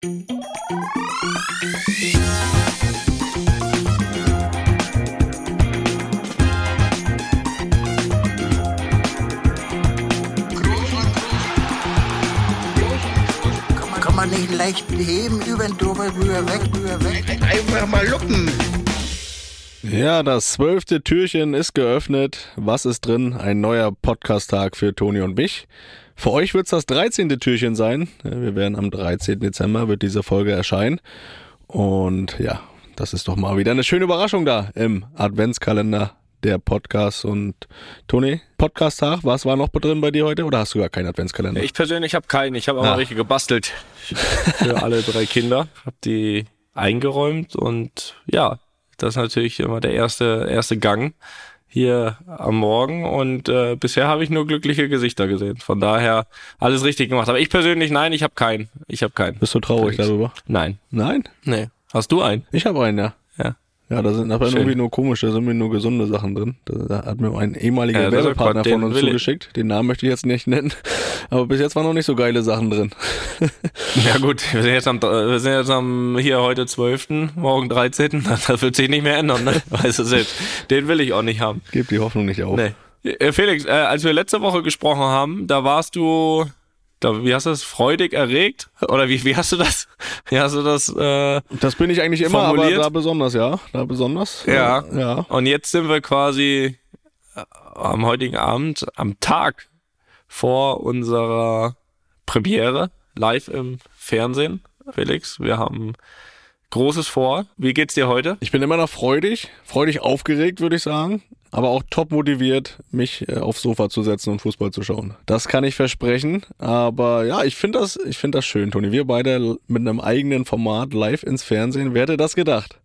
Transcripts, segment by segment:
Kann man nicht leicht heben, über den drüber, rüber, weg, rüber, weg. Einfach mal luppen. Ja, das zwölfte Türchen ist geöffnet. Was ist drin? Ein neuer Podcast-Tag für Toni und mich. Für euch wird's das 13. Türchen sein. Wir werden am 13. Dezember wird diese Folge erscheinen. Und ja, das ist doch mal wieder eine schöne Überraschung da im Adventskalender der Podcast. Und Toni, Podcast-Tag, was war noch drin bei dir heute? Oder hast du gar keinen Adventskalender? Ich persönlich habe keinen. Ich habe auch Ah. richtig gebastelt für alle drei Kinder. Habe die eingeräumt und ja, das ist natürlich immer der erste erste Gang hier am Morgen und äh, bisher habe ich nur glückliche Gesichter gesehen. Von daher alles richtig gemacht. Aber ich persönlich nein, ich habe keinen. Ich habe keinen. Bist du traurig Felix. darüber? Nein. Nein? Nee. Hast du einen? Ich habe einen, ja. Ja. Da sind aber Schön. irgendwie nur komische, da sind mir nur gesunde Sachen drin. Da, hat mir ein ehemaliger Ja, Werbepartner von uns zugeschickt. Den Namen möchte ich jetzt nicht nennen. Aber bis jetzt waren noch nicht so geile Sachen drin. Ja gut, wir sind jetzt am, wir sind jetzt am hier heute 12., morgen 13. Das wird sich nicht mehr ändern, ne? Weißt du selbst. Den will ich auch nicht haben. Gebt die Hoffnung nicht auf. Nee. Äh, Felix, äh, als wir letzte Woche gesprochen haben, da warst du, da, wie hast du das, freudig erregt? Oder wie, wie hast du das, wie hast du das, äh, Das bin ich eigentlich immer, Formuliert? aber da besonders, ja. Da besonders. Ja. Ja. und jetzt sind wir quasi äh, am heutigen Abend, am Tag vor unserer Premiere, live im Fernsehen. Felix, wir haben Großes vor. Wie geht's dir heute? Ich bin immer noch freudig, freudig aufgeregt, würde ich sagen. Aber auch top motiviert, mich äh, aufs Sofa zu setzen und Fußball zu schauen. Das kann ich versprechen. Aber ja, ich finde das, ich finde das schön, Toni. Wir beide mit einem eigenen Format live ins Fernsehen. Wer hätte das gedacht?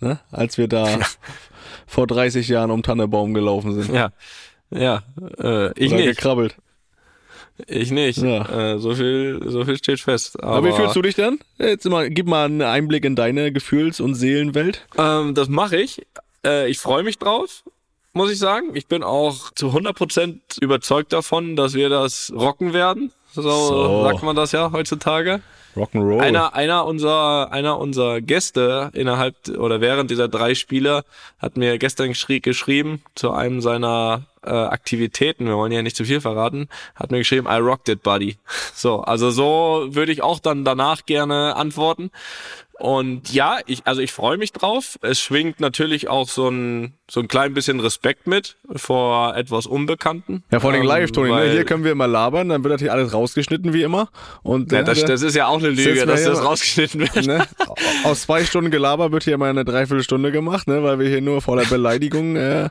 Ne? Als wir da vor 30 Jahren um Tannebaum gelaufen sind. Ja, ja, äh, ich Oder nicht, gekrabbelt. ich nicht. Ja. Äh, so viel, so viel steht fest. Aber, Aber wie fühlst du dich denn? Jetzt mal, gib mal einen Einblick in deine Gefühls- und Seelenwelt. Ähm, das mache ich. Äh, ich freue mich drauf, muss ich sagen. Ich bin auch zu 100% überzeugt davon, dass wir das rocken werden. So, So. sagt man das ja heutzutage. Rock'n'Roll. Einer, einer unserer, einer unserer Gäste innerhalb oder während dieser drei Spiele hat mir gestern geschrie geschrieben zu einem seiner äh, Aktivitäten. Wir wollen ja nicht zu viel verraten. Hat mir geschrieben, I rocked it, buddy. So, also so würde ich auch dann danach gerne antworten. Und ja, ich, also ich freue mich drauf. Es schwingt natürlich auch so ein, so ein klein bisschen Respekt mit vor etwas Unbekannten. Ja, vor allem Ähm, live, Toni. Ne? Hier können wir immer labern, dann wird hier alles rausgeschnitten, wie immer. Und ja, äh, das, der- das ist ja auch eine Lüge, dass das rausgeschnitten wird. ne? Aus zwei Stunden Gelaber wird hier mal eine Dreiviertelstunde gemacht, ne? weil wir hier nur voller Beleidigung äh,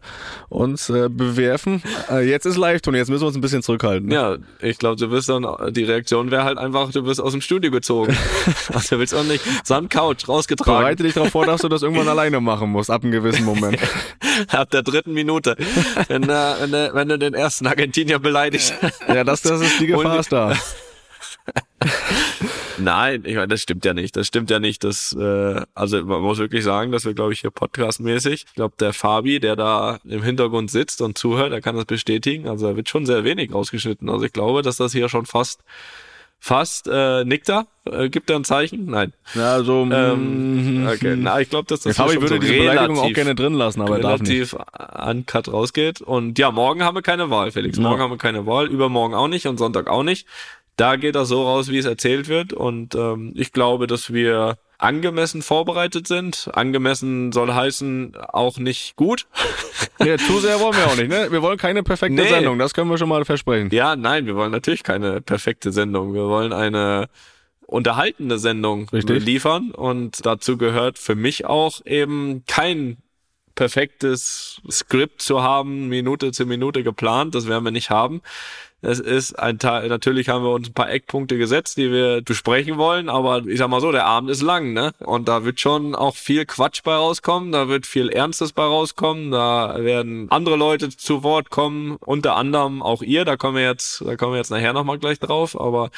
uns äh, bewerfen. Äh, jetzt ist live, Toni, jetzt müssen wir uns ein bisschen zurückhalten. Ne? Ja, ich glaube, du wirst dann, die Reaktion wäre halt einfach, du wirst aus dem Studio gezogen. also du willst auch nicht, samt Couch rausgetragen. Bereite dich darauf vor, dass du das irgendwann alleine machen musst, ab einem gewissen Moment. Ab der dritten Minute. Wenn, äh, wenn, du- wenn du den ersten Argentinier beleidigst. ja, das, das ist die Gefahr Und- da. Nein, ich meine, das stimmt ja nicht. Das stimmt ja nicht. Das, äh, also man muss wirklich sagen, dass wir, glaube ich, hier podcastmäßig, ich glaube, der Fabi, der da im Hintergrund sitzt und zuhört, der kann das bestätigen. Also da wird schon sehr wenig rausgeschnitten. Also ich glaube, dass das hier schon fast, fast, äh, nickt er, äh, gibt er ein Zeichen? Nein. Ja, also, Ähm, mm, okay, na, ich glaube, dass das Fabi schon würde so diese Beleidigung auch gerne drin lassen, aber er relativ uncut rausgeht. Und ja, morgen haben wir keine Wahl, Felix. Morgen Ja. haben wir keine Wahl, übermorgen auch nicht und Sonntag auch nicht. Da geht das so raus, wie es erzählt wird. Und ähm, ich glaube, dass wir angemessen vorbereitet sind. Angemessen soll heißen, auch nicht gut. Ja, zu sehr wollen wir auch nicht, ne? Wir wollen keine perfekte Nee. Sendung, das können wir schon mal versprechen. Ja, nein, wir wollen natürlich keine perfekte Sendung. Wir wollen eine unterhaltende Sendung Richtig. liefern. Und dazu gehört für mich auch eben kein perfektes Skript zu haben, Minute zu Minute geplant. Das werden wir nicht haben. Es ist ein Teil, natürlich haben wir uns ein paar Eckpunkte gesetzt, die wir besprechen wollen, aber ich sag mal so, der Abend ist lang, ne? Und da wird schon auch viel Quatsch bei rauskommen, da wird viel Ernstes bei rauskommen, da werden andere Leute zu Wort kommen, unter anderem auch ihr, da kommen wir jetzt, da kommen wir jetzt nachher nochmal gleich drauf, aber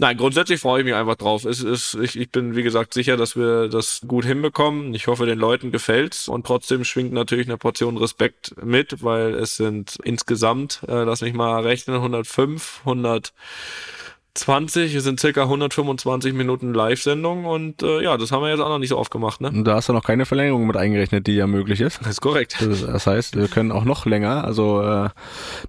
Nein, grundsätzlich freue ich mich einfach drauf. Es ist, ich, ich bin, wie gesagt, sicher, dass wir das gut hinbekommen. Ich hoffe, den Leuten gefällt's. Und trotzdem schwingt natürlich eine Portion Respekt mit, weil es sind insgesamt, äh, lass mich mal rechnen, 105, 20, es sind circa 125 Minuten Live-Sendung und äh, ja, das haben wir jetzt auch noch nicht so oft gemacht, ne? Und da hast du noch keine Verlängerung mit eingerechnet, die ja möglich ist. Das ist korrekt. Das, das heißt, wir können auch noch länger. Also äh,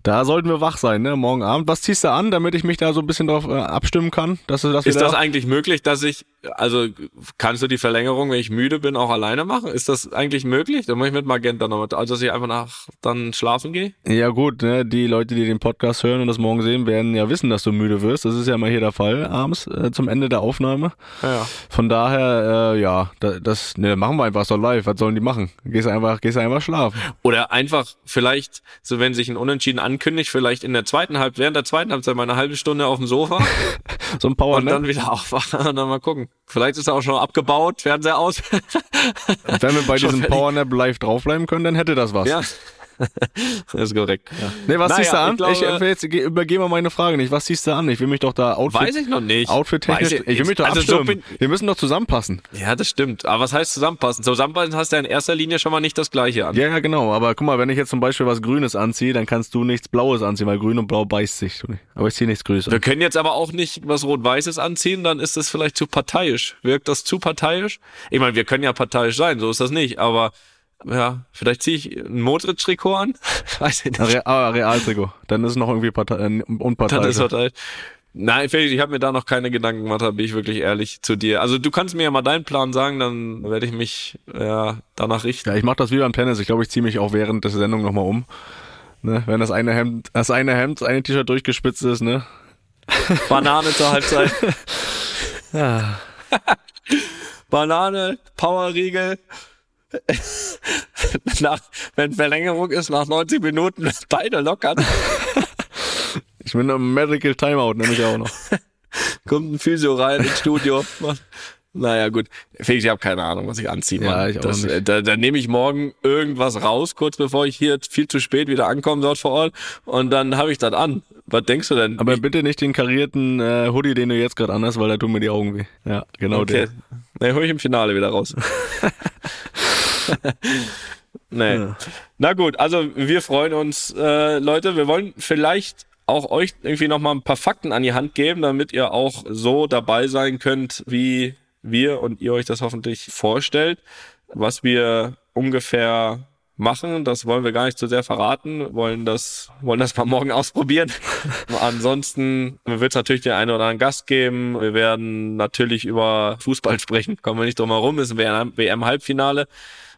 da sollten wir wach sein, ne? Morgen Abend. Was ziehst du an, damit ich mich da so ein bisschen drauf äh, abstimmen kann? Dass dass Ist das da eigentlich möglich, dass ich, also kannst du die Verlängerung, wenn ich müde bin, auch alleine machen? Ist das eigentlich möglich? Dann mache ich mit Magenta noch mit, also dass ich einfach nach dann schlafen gehe? Ja gut, ne, die Leute, die den Podcast hören und das morgen sehen, werden ja wissen, dass du müde wirst. Das ist ja mal hier der Fall abends äh, zum Ende der Aufnahme. Ja, ja. Von daher, äh, ja, da, das ne, machen wir einfach so live. Was sollen die machen? Gehst einfach, gehst einfach schlafen. Oder einfach vielleicht, so wenn sich ein Unentschieden ankündigt, vielleicht in der zweiten Halb, während der zweiten Halbzeit mal eine halbe Stunde auf dem Sofa So ein Power, und dann wieder aufwachen und dann mal gucken. Vielleicht ist er auch schon abgebaut, Fernseher aus. Wenn wir bei diesem. Powernap live draufbleiben können, dann hätte das was. ja. Das ist korrekt. Nee, was Naja, ziehst du an? ich glaube- ich jetzt ge- übergebe mal meine Frage nicht. Was ziehst du an? Ich will mich doch da Outfit, Weiß ich noch nicht. Outfit technisch, Weiß ich, will mich doch also so bin, wir müssen doch zusammenpassen. Ja, das stimmt. Aber was heißt zusammenpassen? Zusammenpassen hast du ja in erster Linie schon mal nicht das gleiche an. Ja, ja, genau. Aber guck mal, wenn ich jetzt zum Beispiel was Grünes anziehe, dann kannst du nichts Blaues anziehen, weil Grün und Blau beißt sich. Aber ich ziehe nichts Grünes Wir an. können jetzt aber auch nicht was Rot-Weißes anziehen, dann ist das vielleicht zu parteiisch. Wirkt das zu parteiisch? Ich meine, wir können ja parteiisch sein, so ist das nicht, aber ja, vielleicht ziehe ich ein Modric-Trikot an. Weiß ich nicht. Re ah, Realtrikot. Dann ist es noch irgendwie Partei äh, Dann unparteiisch. ist parteiisch. Nein, Felix, ich habe mir da noch keine Gedanken gemacht, da bin ich wirklich ehrlich zu dir. Also du kannst mir ja mal deinen Plan sagen, dann werde ich mich ja, danach richten. Ja, ich mache das wie beim Tennis. Ich glaube, ich ziehe mich auch während der Sendung nochmal um. Ne? Wenn das eine Hemd, das eine Hemd, das eine T-Shirt durchgespitzt ist, ne? Banane zur Halbzeit. Banane, Powerriegel. nach, wenn Verlängerung ist, nach 90 Minuten beide lockern. Ich bin im Medical Timeout, nehme ich auch noch. Kommt ein Physio rein ins Studio. Naja, gut. Felix, ich habe keine Ahnung, was ich anziehe. Ja, ich auch das, äh, Da, da nehme ich morgen irgendwas raus, kurz bevor ich hier viel zu spät wieder ankomme dort vor Ort. Und dann habe ich das an. Was denkst du denn? Aber bitte nicht den karierten äh, Hoodie, den du jetzt gerade anhast, weil da tun mir die Augen weh. Ja, genau Okay. der. Ne, hol ich im Finale wieder raus. nee. Na gut, also wir freuen uns, äh, Leute. Wir wollen vielleicht auch euch irgendwie nochmal ein paar Fakten an die Hand geben, damit ihr auch so dabei sein könnt, wie wir und ihr euch das hoffentlich vorstellt. Was wir ungefähr machen, das wollen wir gar nicht zu sehr verraten, wollen das, wollen das mal morgen ausprobieren. Ansonsten wird es natürlich den einen oder anderen Gast geben. Wir werden natürlich über Fußball sprechen, kommen wir nicht drum herum, ist ein WM-Halbfinale.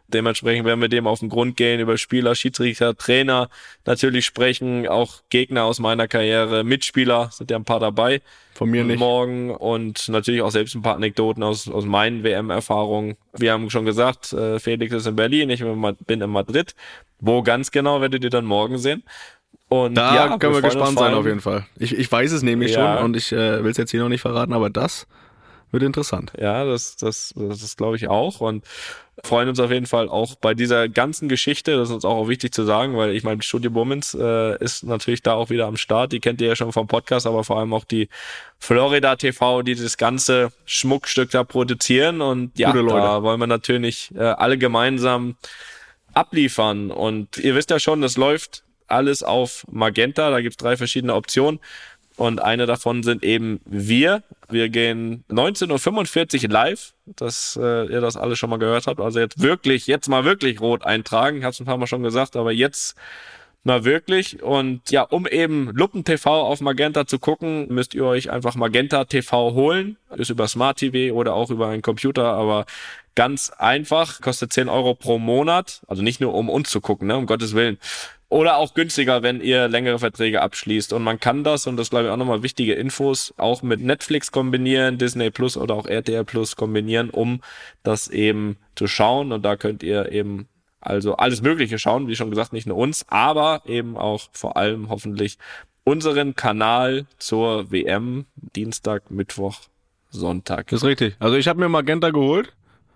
Dementsprechend werden wir dem auf den Grund gehen, über Spieler, Schiedsrichter, Trainer natürlich sprechen, auch Gegner aus meiner Karriere, Mitspieler, sind ja ein paar dabei Von mir nicht. morgen und natürlich auch selbst ein paar Anekdoten aus, aus meinen WM-Erfahrungen. Wir haben schon gesagt, äh, Felix ist in Berlin, ich bin in Madrid. Wo ganz genau werdet ihr dann morgen sehen? Und Da ja, können wir, uns gespannt sein auf jeden Fall. Ich, ich weiß es nämlich Ja. schon und ich äh, will es jetzt hier noch nicht verraten, aber das wird interessant. Ja, das, das, das ist glaube ich auch und freuen uns auf jeden Fall auch bei dieser ganzen Geschichte. Das ist uns auch wichtig zu sagen, weil ich meine, Studio Moments äh, ist natürlich da auch wieder am Start. Die kennt ihr ja schon vom Podcast, aber vor allem auch die Florida TV, die das ganze Schmuckstück da produzieren. Und ja, da wollen wir natürlich äh, alle gemeinsam abliefern. Und ihr wisst ja schon, das läuft alles auf Magenta. Da gibt's drei verschiedene Optionen. Und eine davon sind eben wir. Wir gehen 19.45 Uhr live, dass äh, ihr das alle schon mal gehört habt. Also jetzt wirklich, jetzt mal wirklich rot eintragen. Ich habe es ein paar Mal schon gesagt, aber jetzt mal wirklich. Und ja, um eben Luppen TV auf Magenta zu gucken, müsst ihr euch einfach Magenta TV holen. Ist über Smart TV oder auch über einen Computer, aber ganz einfach. Kostet 10 Euro pro Monat. Also nicht nur um uns zu gucken, ne, um Gottes Willen. Oder auch günstiger, wenn ihr längere Verträge abschließt. Und man kann das, und das glaube ich auch nochmal wichtige Infos, auch mit Netflix kombinieren, Disney Plus oder auch RTL Plus kombinieren, um das eben zu schauen. Und da könnt ihr eben also alles Mögliche schauen, wie schon gesagt, nicht nur uns, aber eben auch vor allem hoffentlich unseren Kanal zur WM Dienstag, Mittwoch, Sonntag. Das ist richtig. Also ich habe mir Magenta geholt.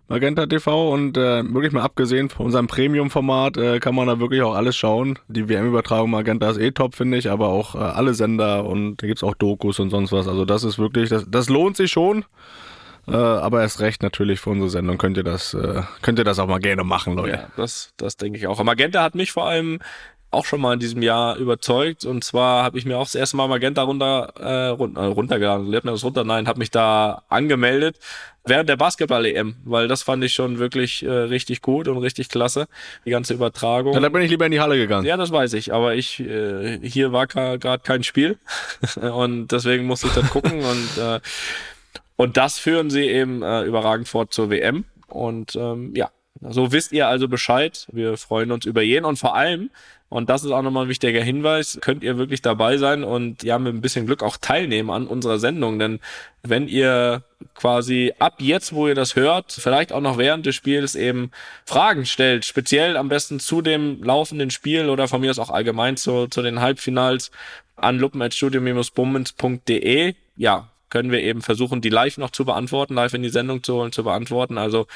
Magenta TV und äh, wirklich mal abgesehen von unserem Premium-Format äh, kann man da wirklich auch alles schauen. Die WM-Übertragung Magenta ist eh top, finde ich, aber auch äh, alle Sender und da gibt's auch Dokus und sonst was. Also das ist wirklich, das, das lohnt sich schon. Äh, aber erst recht natürlich für unsere Sendung könnt ihr das, äh, könnt ihr das auch mal gerne machen, Leute. Ja, das, das denke ich auch. Magenta hat mich vor allem auch schon mal in diesem Jahr überzeugt. Und zwar habe ich mir auch das erste Mal Magenta runter, äh, runter, äh, runtergeladen, lernt man das runter? Nein, habe mich da angemeldet während der Basketball-EM, weil das fand ich schon wirklich äh, richtig gut und richtig klasse, die ganze Übertragung. Ja, da bin ich lieber in die Halle gegangen. Ja, das weiß ich, aber ich, äh, hier war gerade kein Spiel und deswegen musste ich das gucken und, äh, und das führen sie eben äh, überragend fort zur WM und ähm, ja, so wisst ihr also Bescheid. Wir freuen uns über jeden und vor allem, und das ist auch nochmal ein wichtiger Hinweis, könnt ihr wirklich dabei sein und ja mit ein bisschen Glück auch teilnehmen an unserer Sendung. Denn wenn ihr quasi ab jetzt, wo ihr das hört, vielleicht auch noch während des Spiels eben Fragen stellt, speziell am besten zu dem laufenden Spiel oder von mir aus auch allgemein zu, zu den Halbfinals an luppen.studio-bummens.de. Ja, können wir eben versuchen, die live noch zu beantworten, live in die Sendung zu holen, zu beantworten. Also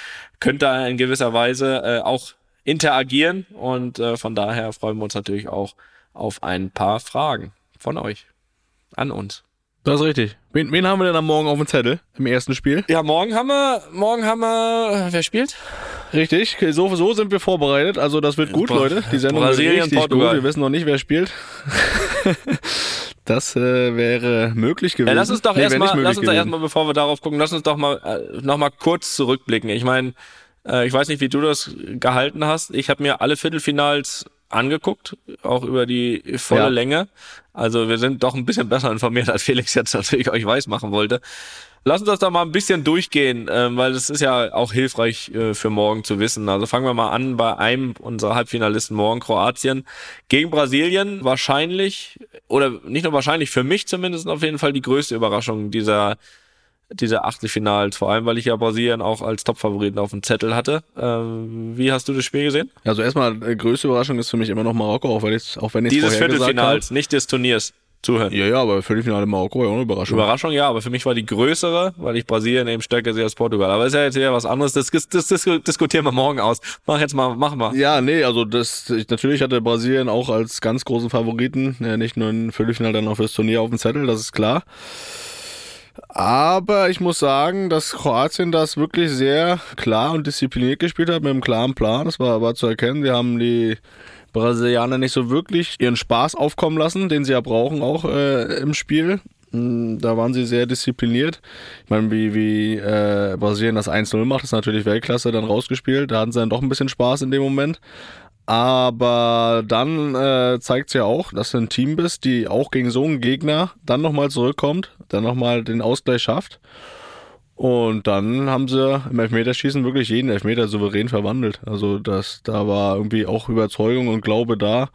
könnt ihr in gewisser Weise äh, auch interagieren und äh, von daher freuen wir uns natürlich auch auf ein paar Fragen von euch an uns. Das ist richtig. Wen, wen haben wir denn am Morgen auf dem Zettel im ersten Spiel? Ja, morgen haben wir, morgen haben wir, wer spielt? Richtig, so, so sind wir vorbereitet. Also das wird gut, Leute. Die Sendung Brasilien, wird richtig Portugal. gut. Wir wissen noch nicht, wer spielt. das äh, wäre möglich gewesen. Ja, lass uns doch Nee, erstmal, lass uns doch erstmal, bevor wir darauf gucken, lass uns doch mal äh, noch mal kurz zurückblicken. Ich meine, äh, ich weiß nicht, wie du das gehalten hast. Ich habe mir alle Viertelfinals angeguckt, auch über die volle Ja. Länge. Also wir sind doch ein bisschen besser informiert, als Felix jetzt natürlich euch weiß machen wollte. Lass uns das doch mal ein bisschen durchgehen, ähm, weil das ist ja auch hilfreich äh, für morgen zu wissen. Also fangen wir mal an bei einem unserer Halbfinalisten morgen, Kroatien gegen Brasilien. Wahrscheinlich, oder nicht nur wahrscheinlich, für mich zumindest auf jeden Fall die größte Überraschung dieser, dieser Achtelfinals. Vor allem, weil ich ja Brasilien auch als Topfavoriten auf dem Zettel hatte. Ähm, wie hast du das Spiel gesehen? Also erstmal, äh, größte Überraschung ist für mich immer noch Marokko, auch wenn ich auch wenn ich Dieses Viertelfinals, nicht des Turniers. Zuhören. Ja, ja, aber Viertelfinale Marokko war ja auch eine Überraschung. Überraschung, ja, aber für mich war die größere, weil ich Brasilien eben stärker sehe als Portugal. Aber ist ja jetzt wieder was anderes. Das, das, das, das diskutieren wir morgen aus. Mach jetzt mal, mach mal. Ja, nee, also das ich, natürlich hatte Brasilien auch als ganz großen Favoriten, ja, nicht nur im Viertelfinale, dann auch fürs Turnier auf dem Zettel, das ist klar. Aber ich muss sagen, dass Kroatien das wirklich sehr klar und diszipliniert gespielt hat, mit einem klaren Plan. Das war, war zu erkennen. Sie haben die Brasilianer nicht so wirklich ihren Spaß aufkommen lassen, den sie ja brauchen auch äh, im Spiel. Mm, Da waren sie sehr diszipliniert. Ich meine, wie, wie äh, Brasilien das 1-0 macht, ist natürlich Weltklasse dann rausgespielt. Da hatten sie dann doch ein bisschen Spaß in dem Moment. Aber dann äh, zeigt es ja auch, dass du ein Team bist, die auch gegen so einen Gegner dann nochmal zurückkommt, dann nochmal den Ausgleich schafft. Und dann haben sie im Elfmeterschießen wirklich jeden Elfmeter souverän verwandelt. Also das, da war irgendwie auch Überzeugung und Glaube da,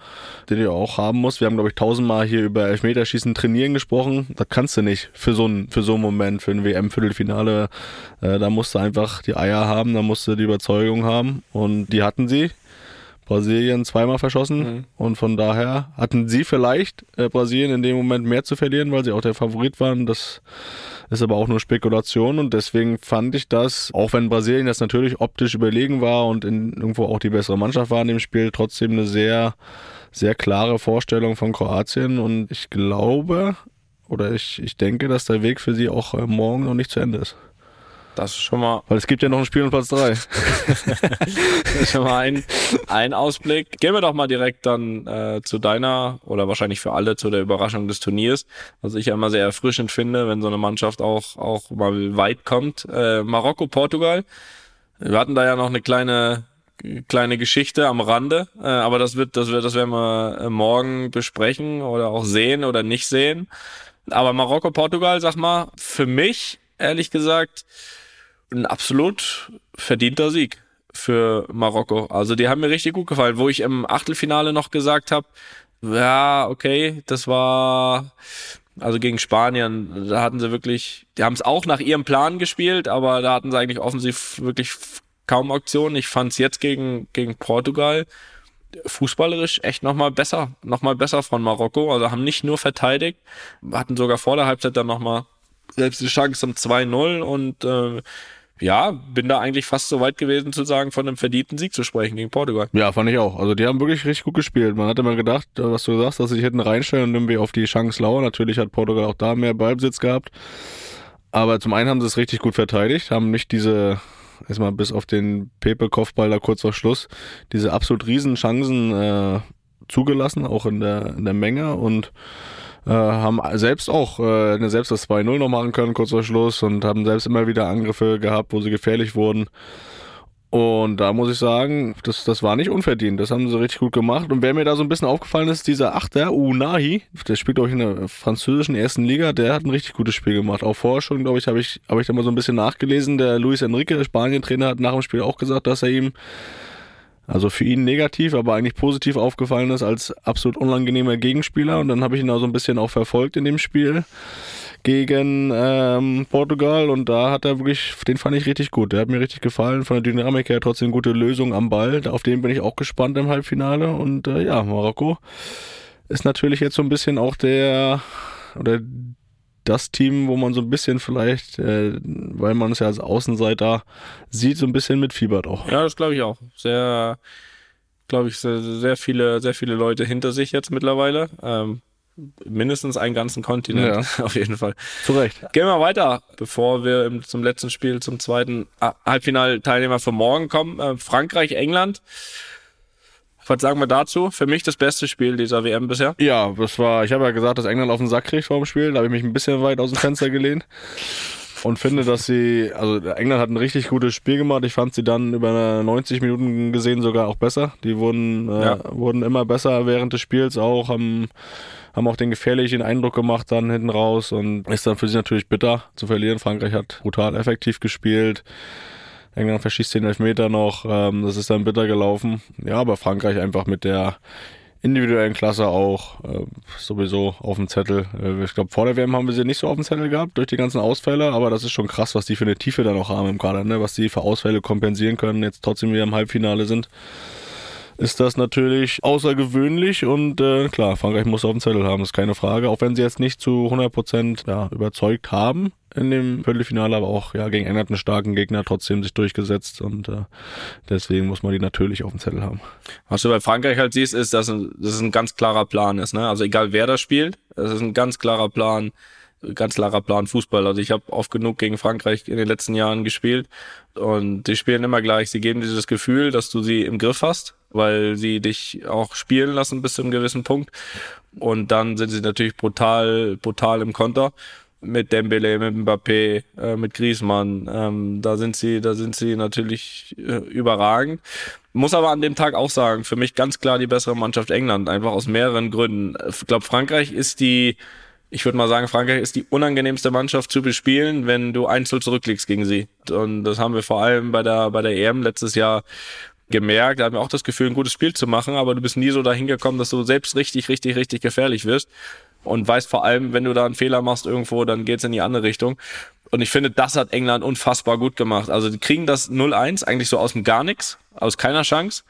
den du auch haben musst. Wir haben, glaube ich, tausendmal hier über Elfmeterschießen trainieren gesprochen. Das kannst du nicht für so einen, für so einen Moment, für ein WM-Viertelfinale. Äh, da musst du einfach die Eier haben, da musst du die Überzeugung haben. Und die hatten sie. Brasilien zweimal verschossen Mhm. und von daher hatten sie vielleicht äh, Brasilien in dem Moment mehr zu verlieren, weil sie auch der Favorit waren. Das ist aber auch nur Spekulation und deswegen fand ich das, auch wenn Brasilien das natürlich optisch überlegen war und in, irgendwo auch die bessere Mannschaft war in dem Spiel, trotzdem eine sehr, sehr klare Vorstellung von Kroatien und ich glaube oder ich, ich denke, dass der Weg für sie auch äh, morgen noch nicht zu Ende ist. Das ist schon mal, Weil es gibt ja noch ein Spiel um Platz drei. das ist schon mal ein, ein Ausblick. Gehen wir doch mal direkt dann äh, zu deiner oder wahrscheinlich für alle zu der Überraschung des Turniers, was ich ja immer sehr erfrischend finde, wenn so eine Mannschaft auch, auch mal weit kommt. Äh, Marokko, Portugal. Wir hatten da ja noch eine kleine kleine Geschichte am Rande, äh, aber das wird, das wird, das werden wir äh, morgen besprechen oder auch sehen oder nicht sehen. Aber Marokko, Portugal, sag mal, für mich ehrlich gesagt ein absolut verdienter Sieg für Marokko. Also die haben mir richtig gut gefallen, wo ich im Achtelfinale noch gesagt habe, ja, okay, das war also gegen Spanien, da hatten sie wirklich, die haben es auch nach ihrem Plan gespielt, aber da hatten sie eigentlich offensiv wirklich kaum Aktionen. Ich fand es jetzt gegen, gegen Portugal fußballerisch echt nochmal besser, nochmal besser von Marokko. Also haben nicht nur verteidigt, hatten sogar vor der Halbzeit dann nochmal selbst die Chance zum 2-0 und äh, ja, bin da eigentlich fast so weit gewesen zu sagen, von einem verdienten Sieg zu sprechen gegen Portugal. Ja, fand ich auch. Also die haben wirklich richtig gut gespielt. Man hatte mal gedacht, äh, was du sagst, dass sie sich hätten reinstellen und irgendwie auf die Chance lauern. Natürlich hat Portugal auch da mehr Ballbesitz gehabt. Aber zum einen haben sie es richtig gut verteidigt, haben nicht diese, erstmal bis auf den Pepe-Kopfball da kurz vor Schluss, diese absolut riesen Chancen äh, zugelassen, auch in der, in der Menge und äh, haben selbst auch äh, selbst das 2-0 noch machen können, kurz vor Schluss und haben selbst immer wieder Angriffe gehabt, wo sie gefährlich wurden. Und da muss ich sagen, das, das war nicht unverdient. Das haben sie richtig gut gemacht. Und wer mir da so ein bisschen aufgefallen ist, dieser Achter, Unahi, der spielt, glaube ich, in der französischen ersten Liga, der hat ein richtig gutes Spiel gemacht. Auch vorher schon, glaube ich, habe ich, hab ich da mal so ein bisschen nachgelesen. Der Luis Enrique, der Spanien-Trainer, hat nach dem Spiel auch gesagt, dass er ihm, also für ihn negativ, aber eigentlich positiv aufgefallen ist als absolut unangenehmer Gegenspieler. Und dann habe ich ihn auch so ein bisschen auch verfolgt in dem Spiel gegen ähm, Portugal und da hat er wirklich, den fand ich richtig gut. Der hat mir richtig gefallen. Von der Dynamik her trotzdem gute Lösung am Ball. Auf den bin ich auch gespannt im Halbfinale. Und äh, ja, Marokko ist natürlich jetzt so ein bisschen auch der oder das Team, wo man so ein bisschen vielleicht, äh, weil man es ja als Außenseiter sieht, so ein bisschen mitfiebert auch. Ja, das glaube ich auch. Sehr, glaube ich, sehr, sehr viele, sehr viele Leute hinter sich jetzt mittlerweile. Ähm, mindestens einen ganzen Kontinent, ja. auf jeden Fall. Zu Recht. Gehen wir weiter, bevor wir zum letzten Spiel, zum zweiten ah, Halbfinalteilnehmer für morgen kommen. Äh, Frankreich, England. Was sagen wir dazu? Für mich das beste Spiel dieser WM bisher. Ja, das war, ich habe ja gesagt, dass England auf den Sack kriegt vor dem Spiel. Da habe ich mich ein bisschen weit aus dem Fenster gelehnt. Und finde, dass sie, also England hat ein richtig gutes Spiel gemacht. Ich fand sie dann über 90 Minuten gesehen sogar auch besser. Die wurden, äh, ja. wurden immer besser während des Spiels auch, haben haben auch den gefährlichen Eindruck gemacht dann hinten raus und ist dann für sie natürlich bitter zu verlieren. Frankreich hat brutal effektiv gespielt. England verschießt den Elfmeter noch, ähm, das ist dann bitter gelaufen. Ja, aber Frankreich einfach mit der individuellen Klasse auch äh, sowieso auf dem Zettel. Äh, ich glaube, vor der WM haben wir sie nicht so auf dem Zettel gehabt durch die ganzen Ausfälle, aber das ist schon krass, was die für eine Tiefe da noch haben im Kader, ne? was die für Ausfälle kompensieren können, jetzt trotzdem wieder im Halbfinale sind ist das natürlich außergewöhnlich und äh, klar, Frankreich muss auf dem Zettel haben, ist keine Frage, auch wenn sie jetzt nicht zu 100% ja, überzeugt haben in dem Viertelfinale, aber auch ja gegen England einen starken Gegner trotzdem sich durchgesetzt und äh, deswegen muss man die natürlich auf dem Zettel haben. Was du bei Frankreich halt siehst, ist, dass ein, das ein ganz klarer Plan ist. Ne? Also egal wer das spielt, es ist ein ganz klarer Plan, ganz klarer Plan Fußball. Also ich habe oft genug gegen Frankreich in den letzten Jahren gespielt und die spielen immer gleich. Sie geben dir das Gefühl, dass du sie im Griff hast weil sie dich auch spielen lassen bis zu einem gewissen Punkt. Und dann sind sie natürlich brutal, brutal im Konter mit Dembele, mit Mbappé, äh, mit Griezmann. Ähm, da sind sie, da sind sie natürlich äh, überragend. Muss aber an dem Tag auch sagen, für mich ganz klar die bessere Mannschaft England, einfach aus mehreren Gründen. Ich glaube, Frankreich ist die, ich würde mal sagen, Frankreich ist die unangenehmste Mannschaft zu bespielen, wenn du einzeln zurückliegst gegen sie. Und das haben wir vor allem bei der, bei der EM letztes Jahr gemerkt, da haben wir auch das Gefühl, ein gutes Spiel zu machen, aber du bist nie so dahin gekommen, dass du selbst richtig, richtig, richtig gefährlich wirst und weißt vor allem, wenn du da einen Fehler machst irgendwo, dann geht's in die andere Richtung. Und ich finde, das hat England unfassbar gut gemacht. Also die kriegen das 0-1 eigentlich so aus dem gar nichts, aus keiner Chance.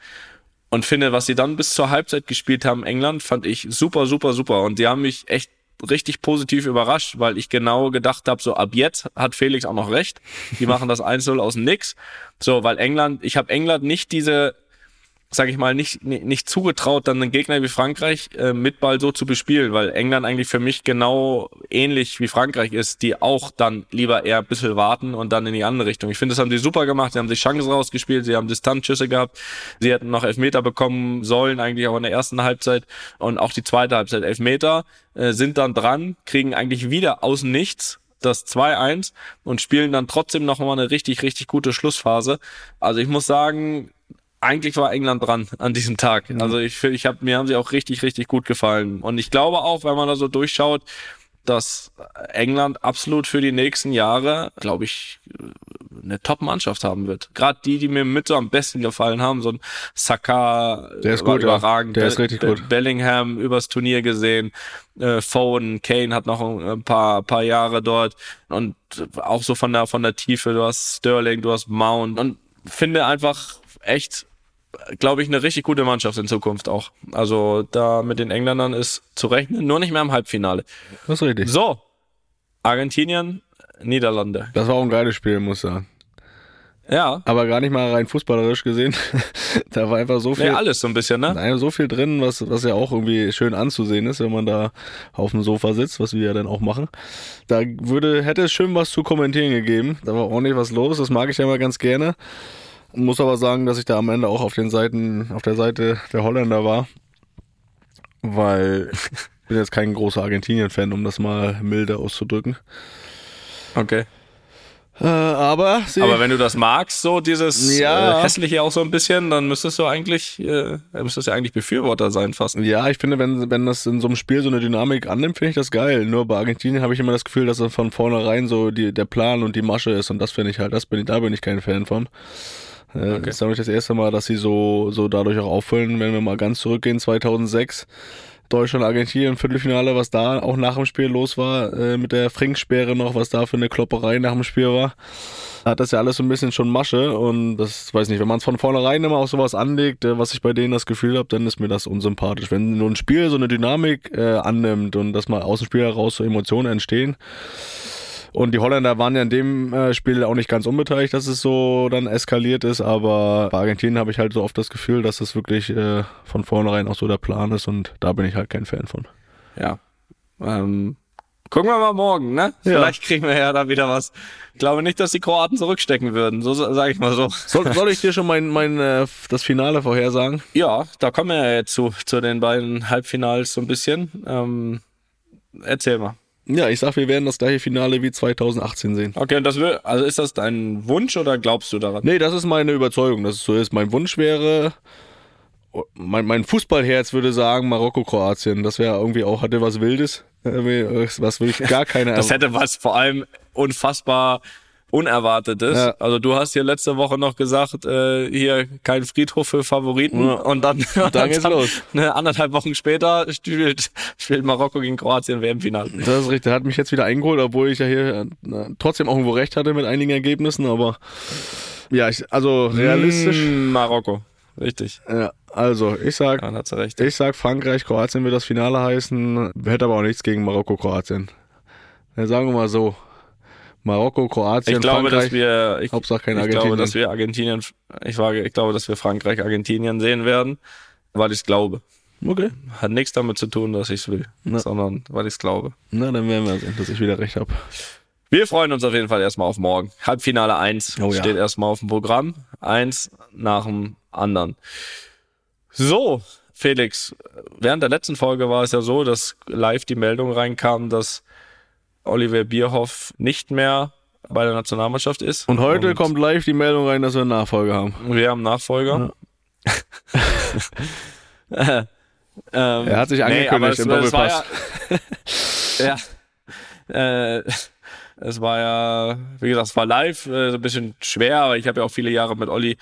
Und finde, was sie dann bis zur Halbzeit gespielt haben, England, fand ich super, super, super. Und die haben mich echt richtig positiv überrascht, weil ich genau gedacht habe, so ab jetzt hat Felix auch noch recht. Die machen das 1-0 aus dem Nix. So, weil England, ich habe England nicht diese sage ich mal, nicht, nicht, zugetraut, dann einen Gegner wie Frankreich äh, mit Ball so zu bespielen, weil England eigentlich für mich genau ähnlich wie Frankreich ist, die auch dann lieber eher ein bisschen warten und dann in die andere Richtung. Ich finde, das haben sie super gemacht, sie haben sich Chancen rausgespielt, sie haben Distanzschüsse gehabt, sie hätten noch Elfmeter bekommen sollen, eigentlich auch in der ersten Halbzeit und auch die zweite Halbzeit Elfmeter, äh, sind dann dran, kriegen eigentlich wieder aus nichts das 2-1 und spielen dann trotzdem noch mal eine richtig, richtig gute Schlussphase. Also ich muss sagen, eigentlich war England dran an diesem Tag. Also ich finde, ich habe mir haben sie auch richtig, richtig gut gefallen. Und ich glaube auch, wenn man da so durchschaut, dass England absolut für die nächsten Jahre, glaube ich, eine Top-Mannschaft haben wird. Gerade die, die mir mit so am besten gefallen haben, so ein Saka, der ist gut, überragend, der ist richtig gut. Bellingham übers Turnier gesehen, äh, Foden, Kane hat noch ein paar paar Jahre dort und auch so von der von der Tiefe. Du hast Sterling, du hast Mount und finde einfach echt glaube ich, eine richtig gute Mannschaft in Zukunft auch. Also da mit den Engländern ist zu rechnen, nur nicht mehr im Halbfinale. Das ist richtig. So, Argentinien, Niederlande. Das war auch ein geiles Spiel, muss ich sagen. Ja. Aber gar nicht mal rein fußballerisch gesehen. da war einfach so viel. Ja, alles so ein bisschen, ne? Nein, so viel drin, was, was ja auch irgendwie schön anzusehen ist, wenn man da auf dem Sofa sitzt, was wir ja dann auch machen. Da würde, hätte es schön was zu kommentieren gegeben. Da war ordentlich was los. Das mag ich ja immer ganz gerne. Muss aber sagen, dass ich da am Ende auch auf den Seiten, auf der Seite der Holländer war. weil ich bin jetzt kein großer Argentinien-Fan, um das mal milde auszudrücken. Okay. Äh, aber Aber wenn du das magst, so dieses Ja. äh, hässliche auch so ein bisschen, dann müsstest du eigentlich, äh, müsstest ja eigentlich Befürworter sein fast. ja, ich finde, wenn, wenn das in so einem Spiel so eine Dynamik annimmt, finde ich das geil. Nur bei Argentinien habe ich immer das Gefühl, dass das von vornherein so die, der Plan und die Masche ist und das finde ich halt, das bin ich, da bin ich kein Fan von. Äh, Okay. Das ist nämlich das erste Mal, dass sie so, so dadurch auch auffüllen, wenn wir mal ganz zurückgehen, 2006. Deutschland, Argentinien, Viertelfinale, was da auch nach dem Spiel los war, äh, mit der Frink-Sperre noch, was da für eine Klopperei nach dem Spiel war. Hat das ja alles so ein bisschen schon Masche und das weiß nicht, wenn man es von vornherein immer auf sowas anlegt, äh, was ich bei denen das Gefühl habe, dann ist mir das unsympathisch. Wenn nur ein Spiel so eine Dynamik äh, annimmt und dass mal aus dem Spiel heraus so Emotionen entstehen, und die Holländer waren ja in dem äh, Spiel auch nicht ganz unbeteiligt, dass es so dann eskaliert ist, aber bei Argentinien habe ich halt so oft das Gefühl, dass das wirklich äh, von vornherein auch so der Plan ist und da bin ich halt kein Fan von. Ja. Ähm, gucken wir mal morgen, ne? Ja. Vielleicht kriegen wir ja da wieder was. Ich glaube nicht, dass die Kroaten zurückstecken würden, so sage ich mal so. Soll, soll ich dir schon mein, mein äh, das Finale vorhersagen? Ja, da kommen wir ja jetzt zu, zu den beiden Halbfinals so ein bisschen. Ähm, erzähl mal. Ja, ich sag, wir werden das gleiche Finale wie 2018 sehen. Okay, und das will, also ist das dein Wunsch oder glaubst du daran? Nee, das ist meine Überzeugung, dass es so ist. Mein Wunsch wäre, mein, mein Fußballherz würde sagen Marokko, Kroatien. Das wäre irgendwie auch, hatte was Wildes. Was wirklich gar keine Das hätte was vor allem unfassbar Unerwartetes. Ja. Also du hast hier letzte Woche noch gesagt, äh, hier kein Friedhof für Favoriten Ja. und dann, dann geht's los. Ne, anderthalb Wochen später spielt, spielt Marokko gegen Kroatien WM-Finale. Das ist richtig, der hat mich jetzt wieder eingeholt, obwohl ich ja hier äh, trotzdem auch irgendwo recht hatte mit einigen Ergebnissen, aber ja, ich, also realistisch. Mm, Marokko, richtig. Ja, also ich sag, Ja, recht. ich sag Frankreich, Kroatien wird das Finale heißen, hätte aber auch nichts gegen Marokko, Kroatien. Ja, sagen wir mal so. Marokko, Kroatien, Ich glaube, Frankreich. dass wir, ich, Hauptsache kein ich Argentinien. glaube, dass wir Argentinien, ich wage, ich glaube, dass wir Frankreich, Argentinien sehen werden, weil ich es glaube. okay. Hat nichts damit zu tun, dass ich es will, Na. sondern weil ich es glaube. Na, dann werden wir sehen, dass ich wieder recht habe. Wir freuen uns auf jeden Fall erstmal auf morgen. Halbfinale 1 Oh ja. steht erstmal auf dem Programm. Eins nach dem anderen. So, Felix, während der letzten Folge war es ja so, dass live die Meldung reinkam, dass Oliver Bierhoff nicht mehr bei der Nationalmannschaft ist. Und heute kommt live die Meldung rein, dass wir einen Nachfolger haben. wir haben Nachfolger. ähm, Er hat sich angekündigt es, im Doppelpass. ja, ja, äh, es war ja, wie gesagt, es war live, äh, so ein bisschen schwer, aber ich habe ja auch viele Jahre mit Olli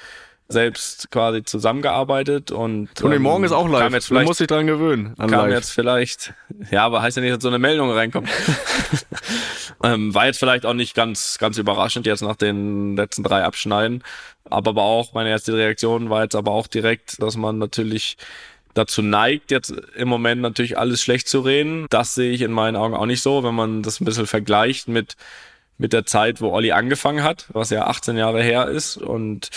selbst quasi zusammengearbeitet und Und ähm, morgen ist auch live. Kam jetzt du vielleicht, musst dich dran gewöhnen. An kam live. jetzt vielleicht, ja, aber heißt ja nicht, dass so eine Meldung reinkommt. ähm, war jetzt vielleicht auch nicht ganz, ganz überraschend jetzt nach den letzten drei Abschneiden. Aber, aber auch, meine erste Reaktion war jetzt aber auch direkt, dass man natürlich dazu neigt, jetzt im Moment natürlich alles schlecht zu reden. Das sehe ich in meinen Augen auch nicht so, wenn man das ein bisschen vergleicht mit, mit der Zeit, wo Olli angefangen hat, was ja 18 Jahre her ist und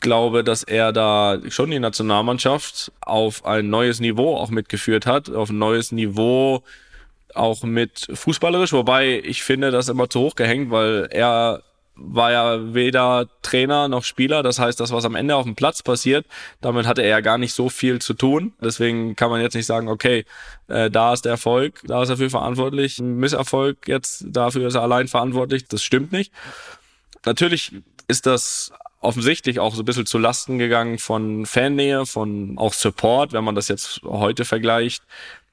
glaube, dass er da schon die Nationalmannschaft auf ein neues Niveau auch mitgeführt hat, auf ein neues Niveau auch mit fußballerisch, wobei ich finde, das immer zu hoch gehängt, weil er war ja weder Trainer noch Spieler. Das heißt, das, was am Ende auf dem Platz passiert, damit hatte er ja gar nicht so viel zu tun. Deswegen kann man jetzt nicht sagen, okay, äh, da ist der Erfolg, da ist er für verantwortlich. Ein Misserfolg jetzt, dafür ist er allein verantwortlich. Das stimmt nicht. Natürlich ist das offensichtlich auch so ein bisschen zu Lasten gegangen von Fannähe, von auch Support, wenn man das jetzt heute vergleicht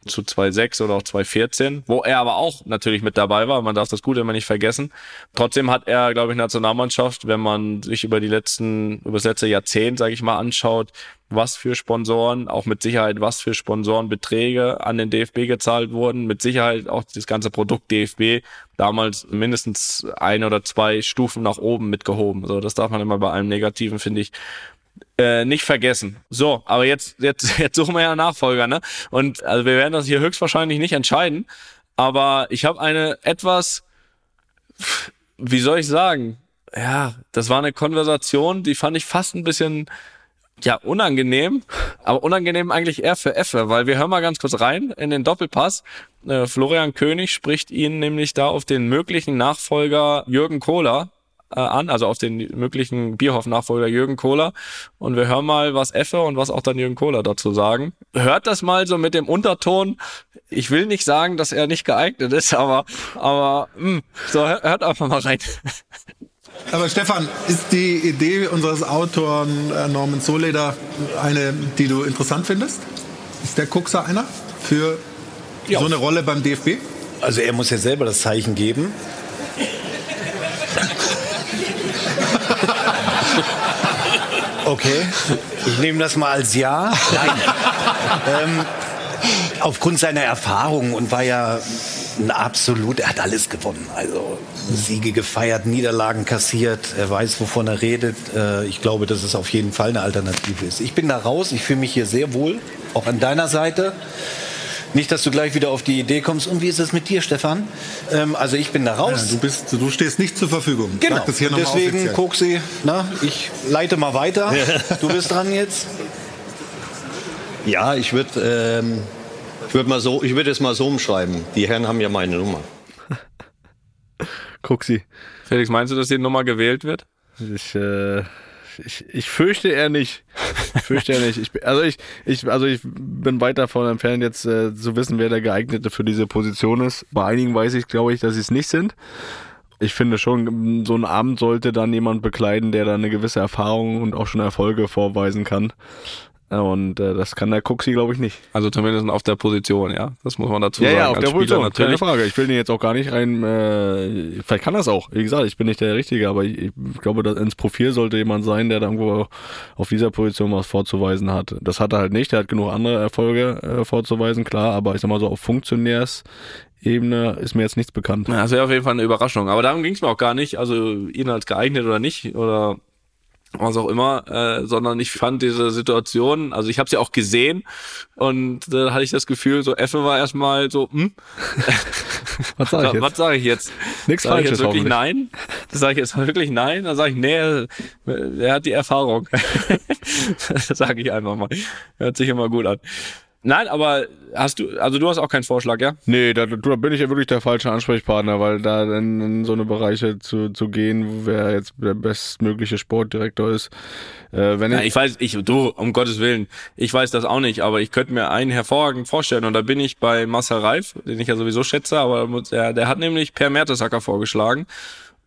zu 2.6 oder auch 2.14, wo er aber auch natürlich mit dabei war. Man darf das Gute immer nicht vergessen. Trotzdem hat er, glaube ich, Nationalmannschaft, wenn man sich über die letzten, über das letzte Jahrzehnt, sage ich mal, anschaut, was für Sponsoren, auch mit Sicherheit, was für Sponsorenbeträge an den DFB gezahlt wurden, mit Sicherheit auch das ganze Produkt DFB damals mindestens ein oder zwei Stufen nach oben mitgehoben. So, das darf man immer bei allem Negativen, finde ich, äh, nicht vergessen. So, aber jetzt, jetzt, jetzt suchen wir ja Nachfolger, ne? Und also wir werden das hier höchstwahrscheinlich nicht entscheiden. Aber ich habe eine etwas, wie soll ich sagen? Ja, das war eine Konversation, die fand ich fast ein bisschen ja, unangenehm, aber unangenehm eigentlich eher für Effe, weil wir hören mal ganz kurz rein in den Doppelpass. Äh, Florian König spricht ihn nämlich da auf den möglichen Nachfolger Jürgen Kohler äh, an, also auf den möglichen Bierhoff-Nachfolger Jürgen Kohler. Und wir hören mal, was Effe und was auch dann Jürgen Kohler dazu sagen. Hört das mal so mit dem Unterton. Ich will nicht sagen, dass er nicht geeignet ist, aber, aber mh, hm, so hört einfach mal rein. Aber Stefan, ist die Idee unseres Autoren äh, Norman Soleder eine, die du interessant findest? Ist der Kuxer einer für ja. so eine Rolle beim DFB? Also er muss ja selber das Zeichen geben. Okay, ich nehme das mal als Ja. Nein. ähm, aufgrund seiner Erfahrung und war ja ein absolut, er hat alles gewonnen. Also Siege gefeiert, Niederlagen kassiert, er weiß, wovon er redet. Äh, ich glaube, dass es auf jeden Fall eine Alternative ist. Ich bin da raus, ich fühle mich hier sehr wohl, auch an deiner Seite. Nicht, dass du gleich wieder auf die Idee kommst. Und wie ist es mit dir, Stefan? Ähm, also ich bin da raus. Ja, du, bist, du stehst nicht zur Verfügung. Genau. Deswegen, Koksi, na, ich leite mal weiter. Du bist dran jetzt. Ja, ich würde ähm, ich würd mal so, ich würde es mal so umschreiben. Die Herren haben ja meine Nummer. Koksi. Felix, meinst du, dass die Nummer gewählt wird? Ich, äh, ich, ich fürchte eher nicht. Ich fürchte eher nicht. Ich, also, ich, ich, also ich bin weit davon entfernt, jetzt äh, zu wissen, wer der geeignete für diese Position ist. Bei einigen weiß ich, glaube ich, dass sie es nicht sind. Ich finde schon, so ein Amt sollte dann jemand bekleiden, der da eine gewisse Erfahrung und auch schon Erfolge vorweisen kann. Und äh, das kann der Cooksy, glaube ich, nicht. Also zumindest auf der Position, ja. Das muss man dazu ja, sagen. Ja, auf der Position, natürlich. keine Frage. Ich will den jetzt auch gar nicht rein, äh, vielleicht kann das auch. Wie gesagt, ich bin nicht der Richtige, aber ich, ich glaube, dass ins Profil sollte jemand sein, der da irgendwo auf dieser Position was vorzuweisen hat. Das hat er halt nicht. Er hat genug andere Erfolge äh, vorzuweisen, klar, aber ich sag mal so auf Funktionärs Ebene ist mir jetzt nichts bekannt. Ja, das wäre auf jeden Fall eine Überraschung. Aber darum ging es mir auch gar nicht. Also ihn als geeignet oder nicht oder was auch immer, äh, sondern ich fand diese Situation, also ich habe sie ja auch gesehen und da hatte ich das Gefühl, so Effe war erstmal so, hm? was sage ich jetzt? Was sage ich jetzt? Nichts sag Falsches. Ich jetzt wirklich nein? Das sage ich jetzt wirklich nein? Dann sage ich, nee, er hat die Erfahrung. das sage ich einfach mal. Hört sich immer gut an. Nein, aber hast du, also du hast auch keinen Vorschlag, ja? Nee, da, da bin ich ja wirklich der falsche Ansprechpartner, weil da in, in so eine Bereiche zu, zu gehen, wer jetzt der bestmögliche Sportdirektor ist. Äh, wenn ja, ich weiß, ich, du, um Gottes Willen, ich weiß das auch nicht, aber ich könnte mir einen hervorragend vorstellen und da bin ich bei Marcel Reif, den ich ja sowieso schätze, aber der, der hat nämlich Per Mertesacker vorgeschlagen.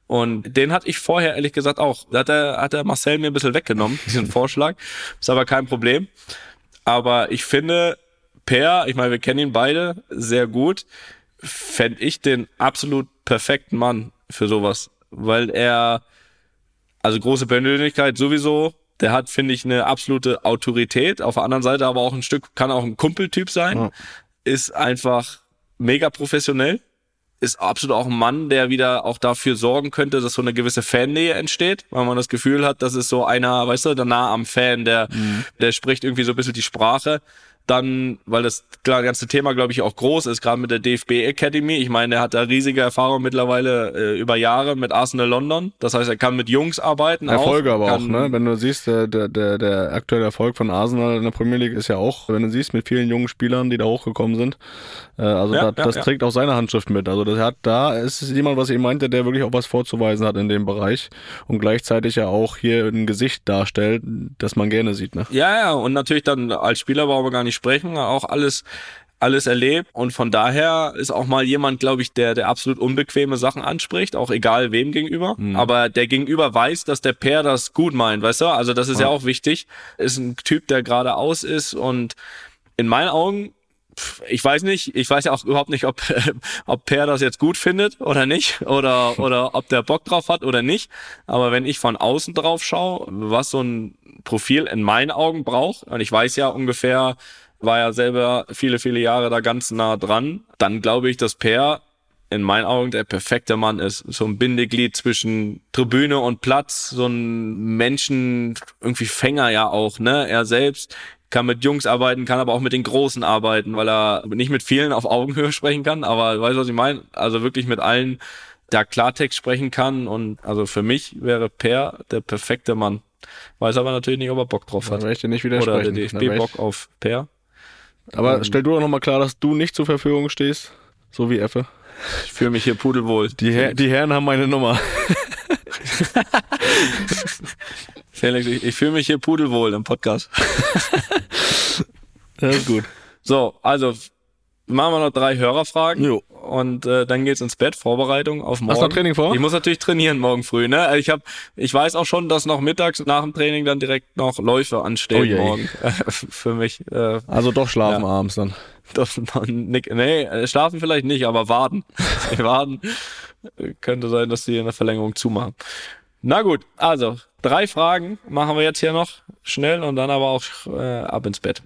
Und den hatte ich vorher ehrlich gesagt auch. Da hat der, hat der Marcel mir ein bisschen weggenommen, diesen Vorschlag. Ist aber kein Problem. Aber ich finde, Per, ich meine, wir kennen ihn beide sehr gut, fände ich den absolut perfekten Mann für sowas, weil er, also große Persönlichkeit sowieso, der hat, finde ich, eine absolute Autorität, auf der anderen Seite aber auch ein Stück, kann auch ein Kumpeltyp sein, ja. ist einfach mega professionell, ist absolut auch ein Mann, der wieder auch dafür sorgen könnte, dass so eine gewisse Fannähe entsteht, weil man das Gefühl hat, das ist so einer, weißt du, der nah am Fan, der, mhm. der spricht irgendwie so ein bisschen die Sprache dann, weil das ganze Thema, glaube ich, auch groß ist, gerade mit der DFB Academy. Ich meine, er hat da riesige Erfahrung mittlerweile äh, über Jahre mit Arsenal London. Das heißt, er kann mit Jungs arbeiten. Erfolge auch, aber auch, ne? Wenn du siehst, der, der, der, aktuelle Erfolg von Arsenal in der Premier League ist ja auch, wenn du siehst, mit vielen jungen Spielern, die da hochgekommen sind. Äh, also ja, da, das ja. trägt auch seine Handschrift mit. Also das hat da ist jemand, was ich meinte, der wirklich auch was vorzuweisen hat in dem Bereich und gleichzeitig ja auch hier ein Gesicht darstellt, das man gerne sieht. Ne? Ja, ja, und natürlich dann als Spieler brauchen wir gar nicht sprechen, auch alles alles erlebt und von daher ist auch mal jemand, glaube ich, der der absolut unbequeme Sachen anspricht, auch egal wem gegenüber, mhm. aber der Gegenüber weiß, dass der Pair das gut meint, weißt du? Also das ist ja, ja auch wichtig. Ist ein Typ, der geradeaus ist und in meinen Augen ich weiß nicht, ich weiß ja auch überhaupt nicht, ob, ob Per das jetzt gut findet oder nicht, oder, oder ob der Bock drauf hat oder nicht. Aber wenn ich von außen drauf schaue, was so ein Profil in meinen Augen braucht, und ich weiß ja ungefähr, war ja selber viele, viele Jahre da ganz nah dran, dann glaube ich, dass Per in meinen Augen der perfekte Mann ist. So ein Bindeglied zwischen Tribüne und Platz, so ein Menschen, irgendwie Fänger ja auch, ne? Er selbst kann mit Jungs arbeiten, kann aber auch mit den Großen arbeiten, weil er nicht mit vielen auf Augenhöhe sprechen kann, aber weißt du, was ich meine? Also wirklich mit allen da Klartext sprechen kann und also für mich wäre Per der perfekte Mann. Weiß aber natürlich nicht, ob er Bock drauf hat. Dann ich dir nicht widersprechen. Oder der DFB Bock auf Per. Aber ähm, stell du doch nochmal klar, dass du nicht zur Verfügung stehst, so wie Effe. Ich fühle mich hier pudelwohl. Die, Her die Herren haben meine Nummer. Felix, ich, ich fühle mich hier pudelwohl im Podcast. Das ist gut. So, also machen wir noch drei Hörerfragen. Jo. Und äh, dann geht's ins Bett, Vorbereitung auf morgen. Hast du noch Training vor? Ich muss natürlich trainieren morgen früh. Ne? Also Ich hab, ich weiß auch schon, dass noch mittags nach dem Training dann direkt noch Läufe anstehen Oh morgen für mich. Äh, Also doch schlafen Ja. abends dann. das nee, nee, äh, schlafen vielleicht nicht, aber warten. warten könnte sein, dass die in der Verlängerung zumachen. Na gut, also drei Fragen machen wir jetzt hier noch schnell und dann aber auch äh, ab ins Bett.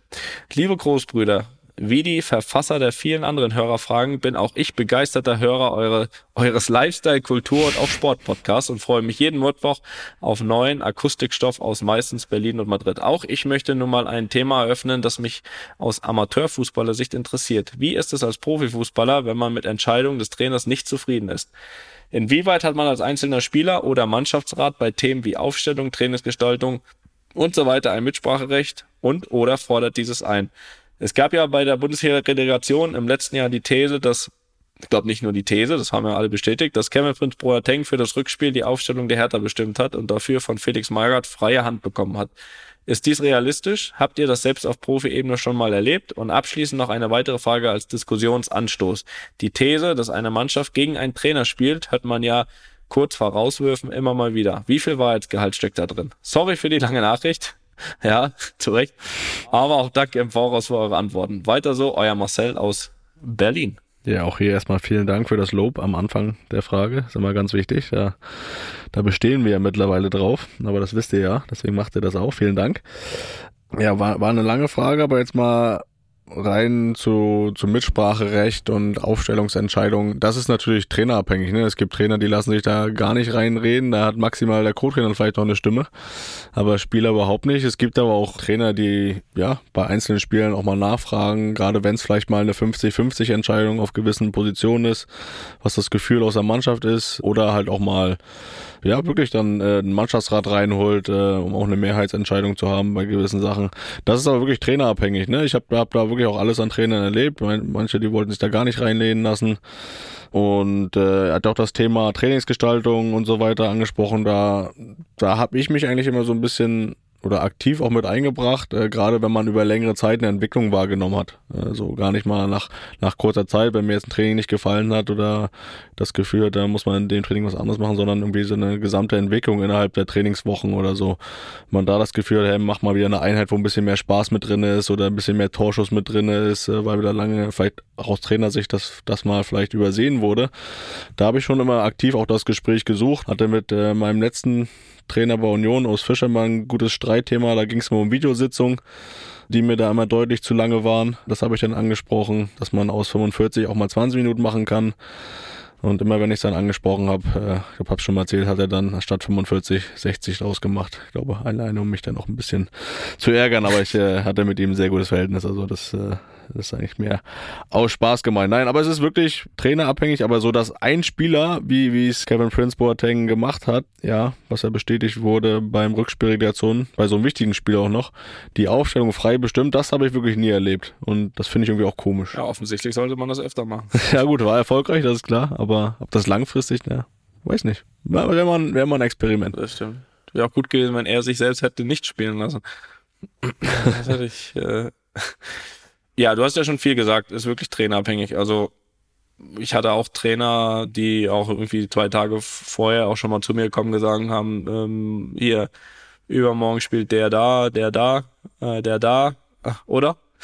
Liebe Großbrüder, wie die Verfasser der vielen anderen Hörerfragen bin auch ich begeisterter Hörer eure, eures Lifestyle, Kultur und auch Sportpodcasts und freue mich jeden Mittwoch auf neuen Akustikstoff aus meistens Berlin und Madrid. Auch ich möchte nun mal ein Thema eröffnen, das mich aus Amateurfußballersicht interessiert. Wie ist es als Profifußballer, wenn man mit Entscheidungen des Trainers nicht zufrieden ist? Inwieweit hat man als einzelner Spieler oder Mannschaftsrat bei Themen wie Aufstellung, Trainingsgestaltung und so weiter ein Mitspracherecht und oder fordert dieses ein? Es gab ja bei der Bundesliga-Relegation im letzten Jahr die These, dass ich glaube nicht nur die These, das haben ja alle bestätigt, dass Kevin Prince Boateng für das Rückspiel die Aufstellung der Hertha bestimmt hat und dafür von Felix Magath freie Hand bekommen hat. Ist dies realistisch? Habt ihr das selbst auf Profi-Ebene schon mal erlebt? Und abschließend noch eine weitere Frage als Diskussionsanstoß. Die These, dass eine Mannschaft gegen einen Trainer spielt, hört man ja kurz vor Rauswürfen immer mal wieder. Wie viel Wahrheitsgehalt steckt da drin? Sorry für die lange Nachricht. Ja, zu Recht. Aber auch danke im Voraus für eure Antworten. Weiter so, euer Marcel aus Berlin. Ja, auch hier erstmal vielen Dank für das Lob am Anfang der Frage. Ist immer ganz wichtig. Da, da bestehen wir ja mittlerweile drauf. Aber das wisst ihr ja. Deswegen macht ihr das auch. Vielen Dank. Ja, war, war eine lange Frage, aber jetzt mal rein zu, zu Mitspracherecht und Aufstellungsentscheidungen. Das ist natürlich trainerabhängig. Ne? Es gibt Trainer, die lassen sich da gar nicht reinreden. Da hat maximal der Co-Trainer vielleicht noch eine Stimme, aber Spieler überhaupt nicht. Es gibt aber auch Trainer, die ja bei einzelnen Spielern auch mal nachfragen, gerade wenn es vielleicht mal eine 50-50 Entscheidung auf gewissen Positionen ist, was das Gefühl aus der Mannschaft ist oder halt auch mal ja, wirklich dann äh, einen Mannschaftsrat reinholt, äh, um auch eine Mehrheitsentscheidung zu haben bei gewissen Sachen. Das ist aber wirklich trainerabhängig. Ne? Ich habe hab da wirklich auch alles an Trainern erlebt. Manche, die wollten sich da gar nicht reinlehnen lassen. Und äh, er hat auch das Thema Trainingsgestaltung und so weiter angesprochen. Da, da habe ich mich eigentlich immer so ein bisschen oder aktiv auch mit eingebracht, äh, gerade wenn man über längere Zeit eine Entwicklung wahrgenommen hat. Also gar nicht mal nach, nach kurzer Zeit, wenn mir jetzt ein Training nicht gefallen hat oder das Gefühl hat, da muss man in dem Training was anderes machen, sondern irgendwie so eine gesamte Entwicklung innerhalb der Trainingswochen oder so. Man da das Gefühl hat, hey, mach mal wieder eine Einheit, wo ein bisschen mehr Spaß mit drin ist oder ein bisschen mehr Torschuss mit drin ist, äh, weil wieder lange vielleicht aus Trainersicht das, das mal vielleicht übersehen wurde. Da habe ich schon immer aktiv auch das Gespräch gesucht, hatte mit äh, meinem letzten Trainer bei Union aus Fischer mal ein gutes Streitthema, da ging es mal um Videositzung die mir da immer deutlich zu lange waren. Das habe ich dann angesprochen, dass man aus 45 auch mal 20 Minuten machen kann. Und immer wenn ich es dann angesprochen habe, äh, ich hab's schon mal erzählt, hat er dann statt 45 60 draus gemacht. Ich glaube, alleine um mich dann auch ein bisschen zu ärgern, aber ich äh, hatte mit ihm ein sehr gutes Verhältnis. Also das, äh, das ist eigentlich mehr aus Spaß gemeint. Nein, aber es ist wirklich trainerabhängig, aber so, dass ein Spieler, wie wie es Kevin Prince Boateng gemacht hat, ja, was er bestätigt wurde beim Rückspielrelegation, bei so einem wichtigen Spiel auch noch, die Aufstellung frei bestimmt, das habe ich wirklich nie erlebt. Und das finde ich irgendwie auch komisch. Ja, offensichtlich sollte man das öfter machen. Ja gut, war erfolgreich, das ist klar, aber ob das langfristig, ne, weiß nicht. Wäre mal, wär mal ein Experiment. Das stimmt. Wäre auch gut gewesen, wenn er sich selbst hätte nicht spielen lassen. Das hätte ich. Äh ja, du hast ja schon viel gesagt, ist wirklich trainerabhängig. Also ich hatte auch Trainer, die auch irgendwie zwei Tage vorher auch schon mal zu mir gekommen gesagt haben, ähm, hier, übermorgen spielt der da, der da, äh, der da, Ach,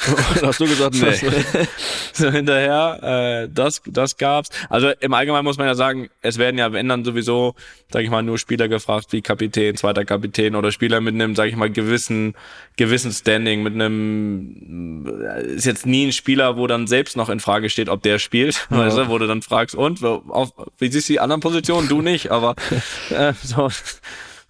oder? Hast du gesagt, nee. so hinterher, äh, das, das gab's. Also im Allgemeinen muss man ja sagen, es werden ja, wenn dann sowieso, sag ich mal, nur Spieler gefragt wie Kapitän, zweiter Kapitän oder Spieler mit einem, sag ich mal, gewissen, gewissen Standing, mit einem, ist jetzt nie ein Spieler, wo dann selbst noch in Frage steht, ob der spielt, weißt du, wo du dann fragst, und, auf, wie siehst du die anderen Positionen? Du nicht, aber äh, so,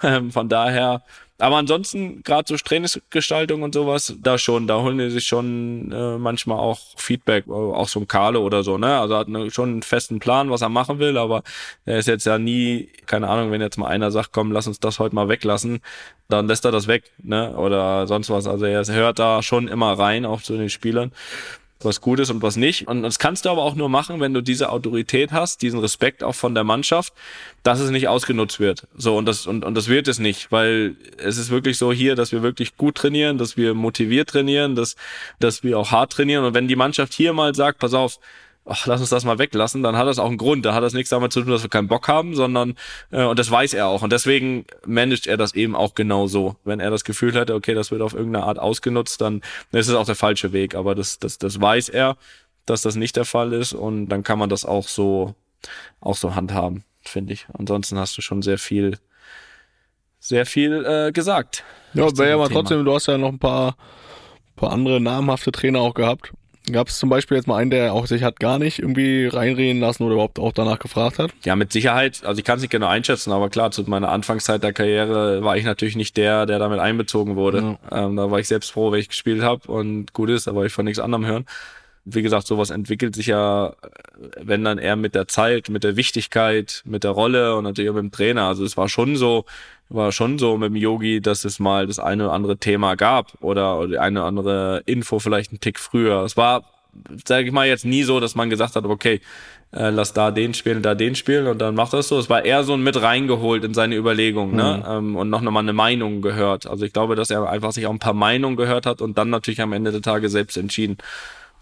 ähm, von daher, aber ansonsten, gerade so Trainingsgestaltung und sowas, da schon, da holen die sich schon äh, manchmal auch Feedback, äh, auch so ein Kale oder so, ne? Also hat eine, schon einen festen Plan, was er machen will, aber er ist jetzt ja nie, keine Ahnung, wenn jetzt mal einer sagt, komm, lass uns das heute mal weglassen, dann lässt er das weg, ne? Oder sonst was. Also er hört da schon immer rein, auch zu den Spielern. Was gut ist und was nicht. Und das kannst du aber auch nur machen, wenn du diese Autorität hast, diesen Respekt auch von der Mannschaft, dass es nicht ausgenutzt wird. So, und das, und, und das wird es nicht, weil es ist wirklich so hier, dass wir wirklich gut trainieren, dass wir motiviert trainieren, dass, dass wir auch hart trainieren. Und wenn die Mannschaft hier mal sagt, pass auf, ach, lass uns das mal weglassen, dann hat das auch einen Grund. Da hat das nichts damit zu tun, dass wir keinen Bock haben, sondern, äh, und das weiß er auch. Und deswegen managt er das eben auch genau so. Wenn er das Gefühl hätte, okay, das wird auf irgendeine Art ausgenutzt, dann ist es auch der falsche Weg. Aber das, das, das weiß er, dass das nicht der Fall ist und dann kann man das auch so, auch so handhaben, finde ich. Ansonsten hast du schon sehr viel, sehr viel äh, gesagt. Ja, wäre ja mal trotzdem, du hast ja noch ein paar, paar andere namhafte Trainer auch gehabt. Gab es zum Beispiel jetzt mal einen, der auch sich hat gar nicht irgendwie reinreden lassen oder überhaupt auch danach gefragt hat? Ja, mit Sicherheit. Also ich kann es nicht genau einschätzen, aber klar, zu meiner Anfangszeit der Karriere war ich natürlich nicht der, der damit einbezogen wurde. Ja. Ähm, da war ich selbst froh, wenn ich gespielt habe und gut ist, da wollte ich von nichts anderem hören. Wie gesagt, sowas entwickelt sich ja, wenn dann eher mit der Zeit, mit der Wichtigkeit, mit der Rolle und natürlich auch mit dem Trainer. Also es war schon so, war schon so mit dem Yogi, dass es mal das eine oder andere Thema gab oder, oder eine oder andere Info vielleicht einen Tick früher. Es war, sage ich mal, jetzt nie so, dass man gesagt hat, okay, äh, lass da den spielen, da den spielen und dann macht das so. Es war eher so ein mit reingeholt in seine Überlegungen ne? mhm. ne? ähm, und noch nochmal eine Meinung gehört. Also ich glaube, dass er einfach sich auch ein paar Meinungen gehört hat und dann natürlich am Ende der Tage selbst entschieden.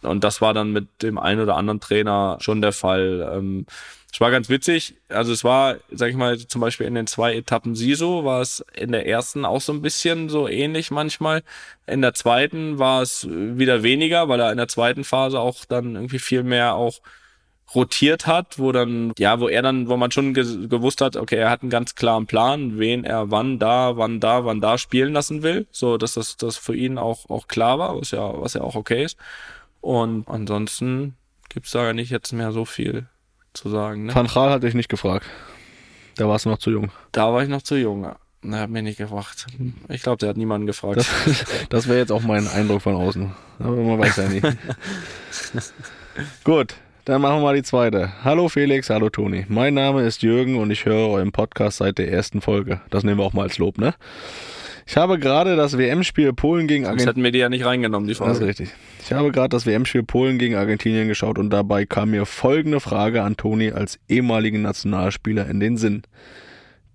Und das war dann mit dem einen oder anderen Trainer schon der Fall. Ähm, es war ganz witzig. Also es war, sag ich mal, zum Beispiel in den zwei Etappen SISO war es in der ersten auch so ein bisschen so ähnlich manchmal. In der zweiten war es wieder weniger, weil er in der zweiten Phase auch dann irgendwie viel mehr auch rotiert hat, wo dann, ja, wo er dann, wo man schon ge gewusst hat, okay, er hat einen ganz klaren Plan, wen er wann da, wann da, wann da spielen lassen will, so dass das, das für ihn auch, auch klar war, was ja, was ja auch okay ist. Und ansonsten gibt's da nicht jetzt mehr so viel zu sagen. Ne? Van Gaal hat dich nicht gefragt. Da warst du noch zu jung. Da war ich noch zu jung. Er hat mich nicht gefragt. Ich glaube, der hat niemanden gefragt. Das, das wäre jetzt auch mein Eindruck von außen. Aber man weiß ja nicht. Gut, dann machen wir mal die zweite. Hallo Felix, hallo Toni. Mein Name ist Jürgen und ich höre euren Podcast seit der ersten Folge. Das nehmen wir auch mal als Lob, ne? Ich habe gerade das WM-Spiel Polen gegen Argentinien. Das hätten wir die ja nicht reingenommen, die Frage. Das ist richtig. Ich habe gerade das WM-Spiel Polen gegen Argentinien geschaut und dabei kam mir folgende Frage an Toni als ehemaligen Nationalspieler in den Sinn.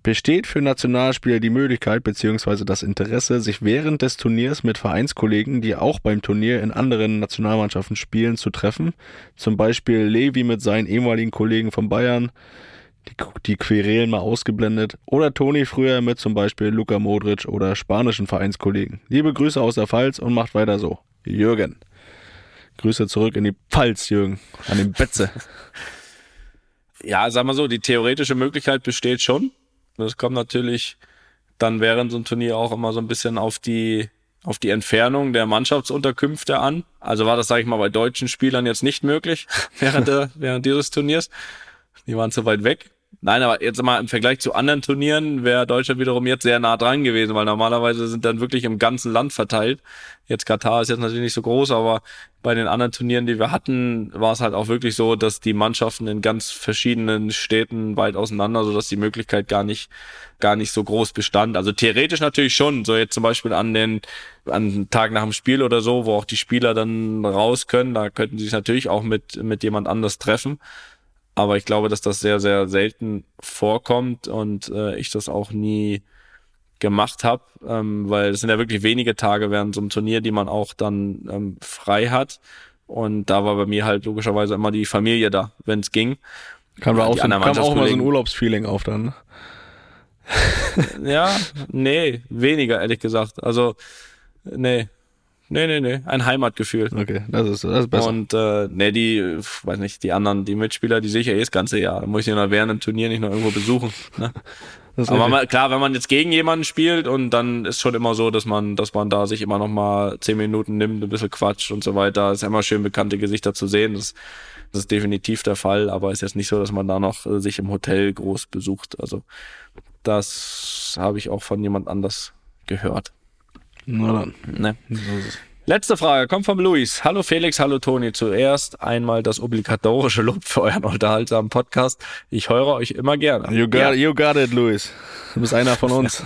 Besteht für Nationalspieler die Möglichkeit bzw. das Interesse, sich während des Turniers mit Vereinskollegen, die auch beim Turnier in anderen Nationalmannschaften spielen, zu treffen? Zum Beispiel Levi mit seinen ehemaligen Kollegen von Bayern, die, die Querelen mal ausgeblendet, oder Toni früher mit zum Beispiel Luka Modric oder spanischen Vereinskollegen. Liebe Grüße aus der Pfalz und macht weiter so. Jürgen. Grüße zurück in die Pfalz, Jürgen, an den Betze. ja, sag mal so, die theoretische Möglichkeit besteht schon. Das kommt natürlich dann während so ein Turnier auch immer so ein bisschen auf die auf die Entfernung der Mannschaftsunterkünfte an. Also war das, sage ich mal, bei deutschen Spielern jetzt nicht möglich während, der, während dieses Turniers. Die waren zu weit weg. Nein, aber jetzt mal im Vergleich zu anderen Turnieren wäre Deutschland wiederum jetzt sehr nah dran gewesen, weil normalerweise sind dann wirklich im ganzen Land verteilt. Jetzt Katar ist jetzt natürlich nicht so groß, aber bei den anderen Turnieren, die wir hatten, war es halt auch wirklich so, dass die Mannschaften in ganz verschiedenen Städten weit auseinander, so dass die Möglichkeit gar nicht, gar nicht so groß bestand. Also theoretisch natürlich schon, so jetzt zum Beispiel an den, an Tag nach dem Spiel oder so, wo auch die Spieler dann raus können, da könnten sie sich natürlich auch mit, mit jemand anders treffen. Aber ich glaube, dass das sehr, sehr selten vorkommt und äh, ich das auch nie gemacht habe, ähm, weil es sind ja wirklich wenige Tage während so einem Turnier, die man auch dann ähm, frei hat. Und da war bei mir halt logischerweise immer die Familie da, wenn es ging. Kam da auch, so, kam auch mal so ein Urlaubsfeeling auf dann. Ne? ja, nee, weniger ehrlich gesagt. Also, nee, Nee, nee, nee. Ein Heimatgefühl. Okay, das ist, das ist besser. Und äh, nee, die, weiß nicht, die anderen, die Mitspieler, die sehe ich ja eh das ganze Jahr. Da muss ich ja während dem Turnier nicht noch irgendwo besuchen. Ne? Aber man, klar, wenn man jetzt gegen jemanden spielt und dann ist schon immer so, dass man, dass man da sich immer noch mal zehn Minuten nimmt, ein bisschen quatscht und so weiter. Ist ja immer schön, bekannte Gesichter zu sehen. Das, das ist definitiv der Fall, aber ist jetzt nicht so, dass man da noch äh, sich im Hotel groß besucht. Also das habe ich auch von jemand anders gehört. Na dann. Ne. Letzte Frage kommt vom Luis. Hallo Felix, hallo Toni. Zuerst einmal das obligatorische Lob für euren unterhaltsamen Podcast. Ich höre euch immer gerne. You got, ja. you got it, Luis. Du bist einer von uns.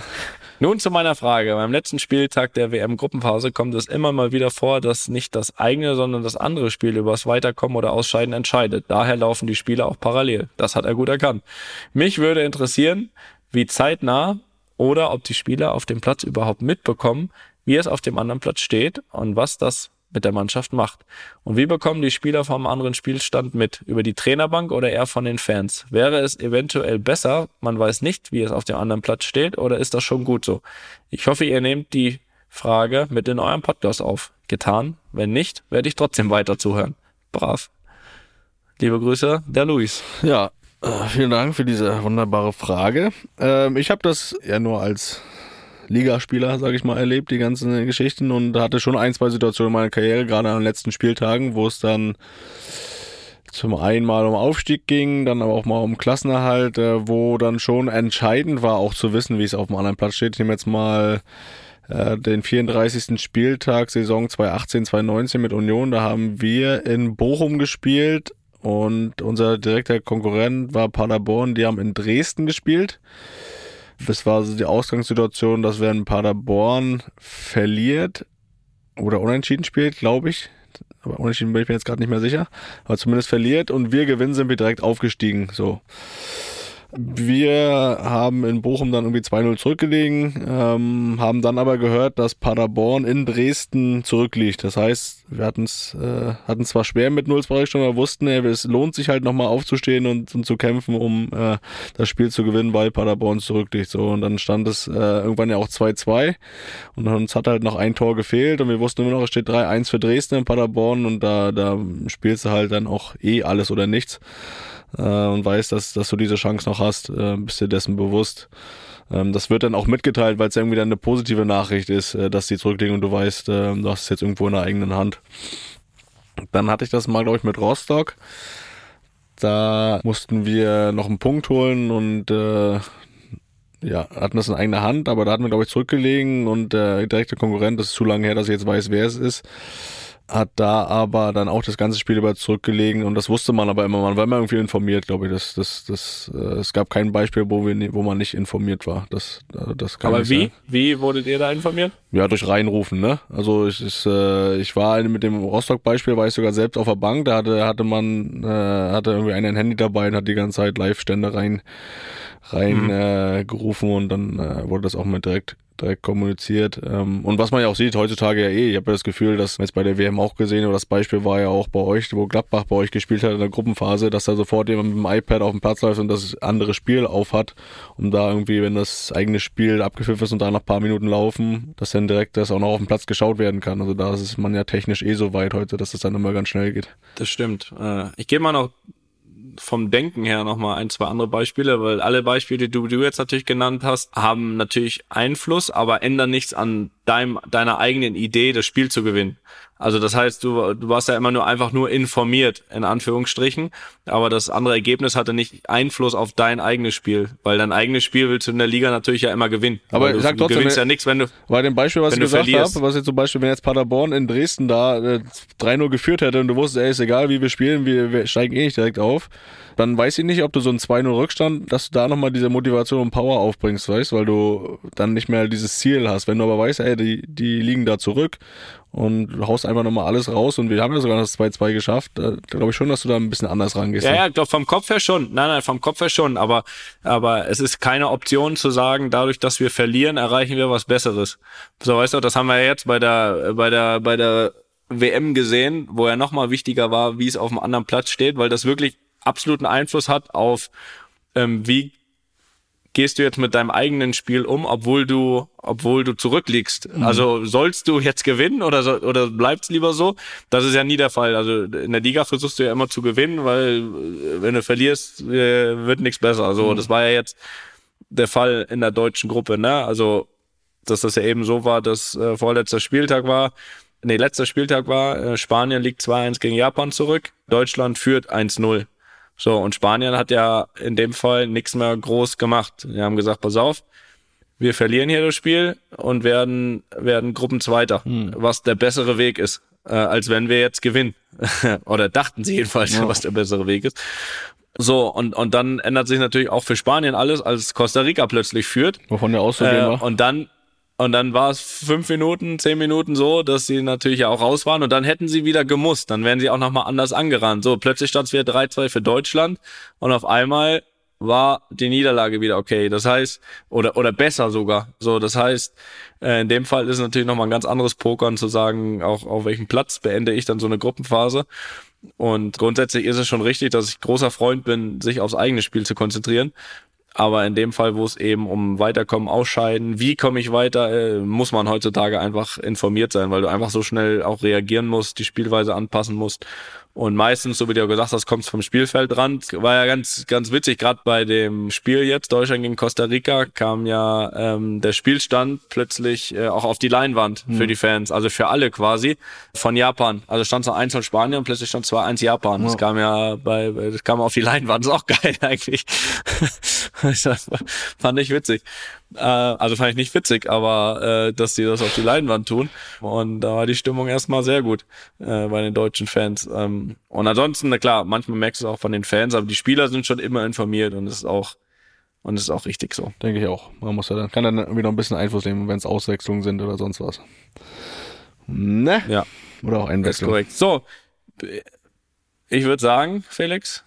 Nun zu meiner Frage. Beim letzten Spieltag der WM-Gruppenphase kommt es immer mal wieder vor, dass nicht das eigene, sondern das andere Spiel übers Weiterkommen oder Ausscheiden entscheidet. Daher laufen die Spiele auch parallel. Das hat er gut erkannt. Mich würde interessieren, wie zeitnah oder ob die Spieler auf dem Platz überhaupt mitbekommen, wie es auf dem anderen Platz steht und was das mit der Mannschaft macht. Und wie bekommen die Spieler vom anderen Spielstand mit? Über die Trainerbank oder eher von den Fans? Wäre es eventuell besser, man weiß nicht, wie es auf dem anderen Platz steht, oder ist das schon gut so? Ich hoffe, ihr nehmt die Frage mit in eurem Podcast auf. Getan? Wenn nicht, werde ich trotzdem weiter zuhören. Brav. Liebe Grüße, der Luis. Ja, vielen Dank für diese wunderbare Frage. Ähm, ich habe das ja nur als Ligaspieler, sage ich mal, erlebt, die ganzen Geschichten und hatte schon ein, zwei Situationen in meiner Karriere, gerade an den letzten Spieltagen, wo es dann zum einen mal um Aufstieg ging, dann aber auch mal um Klassenerhalt, äh, wo dann schon entscheidend war, auch zu wissen, wie es auf dem anderen Platz steht. Ich nehme jetzt mal äh, den 34. Spieltag Saison 2018, 2019 mit Union. Da haben wir in Bochum gespielt und unser direkter Konkurrent war Paderborn. Die haben in Dresden gespielt. Das war so die Ausgangssituation, dass wenn Paderborn verliert oder unentschieden spielt, glaube ich, aber unentschieden bin ich mir jetzt gerade nicht mehr sicher, aber zumindest verliert und wir gewinnen, sind wir direkt aufgestiegen. So. Wir haben in Bochum dann irgendwie 2-0 zurückgelegen, ähm, haben dann aber gehört, dass Paderborn in Dresden zurückliegt. Das heißt, wir hatten es äh, zwar schwer mit 0 2 schon, aber wussten, ey, es lohnt sich halt nochmal aufzustehen und, und, zu kämpfen, um äh, das Spiel zu gewinnen, weil Paderborn zurückliegt. So, und dann stand es äh, irgendwann ja auch 2-2 und uns hat halt noch ein Tor gefehlt und wir wussten immer noch, es steht 3-1 für Dresden in Paderborn und da, da spielst du halt dann auch eh alles oder nichts äh, und weißt, dass, dass du diese Chance noch hast, äh, bist dir dessen bewusst. Ähm, das wird dann auch mitgeteilt, weil es irgendwie dann eine positive Nachricht ist, äh, dass die zurücklegen und du weißt, äh, du hast es jetzt irgendwo in der eigenen Hand. Dann hatte ich das mal, glaube ich, mit Rostock. Da mussten wir noch einen Punkt holen und äh, ja, hatten das in eigener Hand, aber da hatten wir, glaube ich, zurückgelegen und der direkte Konkurrent, das ist zu lange her, dass ich jetzt weiß, wer es ist, hat da aber dann auch das ganze Spiel über zurückgelegen und das wusste man aber immer, man war immer irgendwie informiert, glaube ich. Das, das, das, äh, es gab kein Beispiel, wo wir, wo man nicht informiert war. Das, äh, das kann aber wie? Sein. Wie wurdet ihr da informiert? Ja, durch Reinrufen, ne? Also ich, ich, äh, ich war mit dem Rostock-Beispiel, war ich sogar selbst auf der Bank, da hatte, hatte man, äh, hatte irgendwie einen Handy dabei und hat die ganze Zeit Live-Stände rein, rein mhm. äh, und dann äh, wurde das auch mit direkt direkt kommuniziert. Ähm, und was man ja auch sieht, heutzutage ja eh, ich habe ja das Gefühl, dass jetzt bei der WM auch gesehen, oder das Beispiel war ja auch bei euch, wo Gladbach bei euch gespielt hat in der Gruppenphase, dass da sofort jemand mit dem iPad auf dem Platz läuft und das andere Spiel aufhat, um da irgendwie, wenn das eigene Spiel abgepfiffen ist und da nach paar Minuten laufen, dass dann direkt das auch noch auf dem Platz geschaut werden kann. Also da ist man ja technisch eh so weit heute, dass das dann immer ganz schnell geht. Das stimmt. Äh, ich gehe mal noch vom Denken her nochmal ein, zwei andere Beispiele, weil alle Beispiele, die du, jetzt natürlich genannt hast, haben natürlich Einfluss, aber ändern nichts an deinem, deiner eigenen Idee, das Spiel zu gewinnen. Also das heißt, du, du warst ja immer nur einfach nur informiert, in Anführungsstrichen, aber das andere Ergebnis hatte nicht Einfluss auf dein eigenes Spiel, weil dein eigenes Spiel willst du in der Liga natürlich ja immer gewinnen. Aber du, sag trotzdem, gewinnst ja nichts, wenn du Bei dem Beispiel, was ich gesagt habe, was jetzt zum Beispiel, wenn jetzt Paderborn in Dresden da äh, 3-0 geführt hätte und du wusstest, ey, ist egal, wie wir spielen, wir, wir steigen eh nicht direkt auf, dann weiß ich nicht, ob du so einen 2-0 Rückstand, dass du da nochmal diese Motivation und Power aufbringst, weißt, weil du dann nicht mehr dieses Ziel hast. Wenn du aber weißt, ey, die, die liegen da zurück und du haust einfach nochmal alles raus und wir haben ja sogar das 2-2 geschafft, da glaube ich schon, dass du da ein bisschen anders rangehst. Ja, ja, glaub, vom Kopf her schon. Nein, nein, vom Kopf her schon, aber, aber es ist keine Option zu sagen, dadurch, dass wir verlieren, erreichen wir was Besseres. So, weißt du, das haben wir jetzt bei der, bei der, bei der WM gesehen, wo er nochmal wichtiger war, wie es auf dem anderen Platz steht, weil das wirklich absoluten Einfluss hat auf, ähm, wie gehst du jetzt mit deinem eigenen Spiel um, obwohl du, obwohl du zurückliegst? Mhm. Also sollst du jetzt gewinnen oder, so, oder bleibt's lieber so? Das ist ja nie der Fall. Also in der Liga versuchst du ja immer zu gewinnen, weil äh, wenn du verlierst, äh, wird nichts besser. Also mhm. das war ja jetzt der Fall in der deutschen Gruppe, ne? Also, dass das ja eben so war, dass äh, vorletzter Spieltag war, nee, letzter Spieltag war, äh, Spanien liegt 2-1 gegen Japan zurück, Deutschland führt 1-0. So, und Spanien hat ja in dem Fall nichts mehr groß gemacht. Die haben gesagt, pass auf, wir verlieren hier das Spiel und werden, werden Gruppenzweiter, hm. was der bessere Weg ist, äh, als wenn wir jetzt gewinnen. Oder dachten sie jedenfalls, ja. was der bessere Weg ist. So, und, und dann ändert sich natürlich auch für Spanien alles, als Costa Rica plötzlich führt. Wovon der auszugehen Äh, war. und dann und dann war es fünf Minuten, zehn Minuten so, dass sie natürlich ja auch raus waren und dann hätten sie wieder gemusst. Dann wären sie auch nochmal anders angerannt. So, plötzlich stand es wieder 3-2 für Deutschland und auf einmal war die Niederlage wieder okay. Das heißt, oder, oder besser sogar. So, das heißt, äh, in dem Fall ist es natürlich nochmal ein ganz anderes Pokern zu sagen, auch auf welchem Platz beende ich dann so eine Gruppenphase. Und grundsätzlich ist es schon richtig, dass ich großer Freund bin, sich aufs eigene Spiel zu konzentrieren. Aber in dem Fall, wo es eben um Weiterkommen, Ausscheiden, wie komme ich weiter, äh, muss man heutzutage einfach informiert sein, weil du einfach so schnell auch reagieren musst, die Spielweise anpassen musst. Und meistens, so wie du gesagt hast, kommst vom Spielfeldrand. War ja ganz, ganz witzig, gerade bei dem Spiel jetzt, Deutschland gegen Costa Rica, kam ja ähm, der Spielstand plötzlich äh, auch auf die Leinwand für die Fans, also für alle quasi, von Japan. Also stand so 1 von Spanien und plötzlich stand 2-1 Japan. Das kam ja bei, das kam auf die Leinwand, ist auch geil eigentlich. Das fand ich witzig. Äh, also fand ich nicht witzig, aber äh, dass die das auf die Leinwand tun. Und da war die Stimmung erstmal sehr gut äh, bei den deutschen Fans. Ähm, und ansonsten, na klar, manchmal merkst du es auch von den Fans, aber die Spieler sind schon immer informiert und es ist auch und es ist auch richtig so. Denke ich auch. Man muss ja dann, kann dann irgendwie noch ein bisschen Einfluss nehmen, wenn es Auswechslungen sind oder sonst was. Ne? Ja, Oder auch ist Einwechslung. korrekt. So, ich würde sagen, Felix,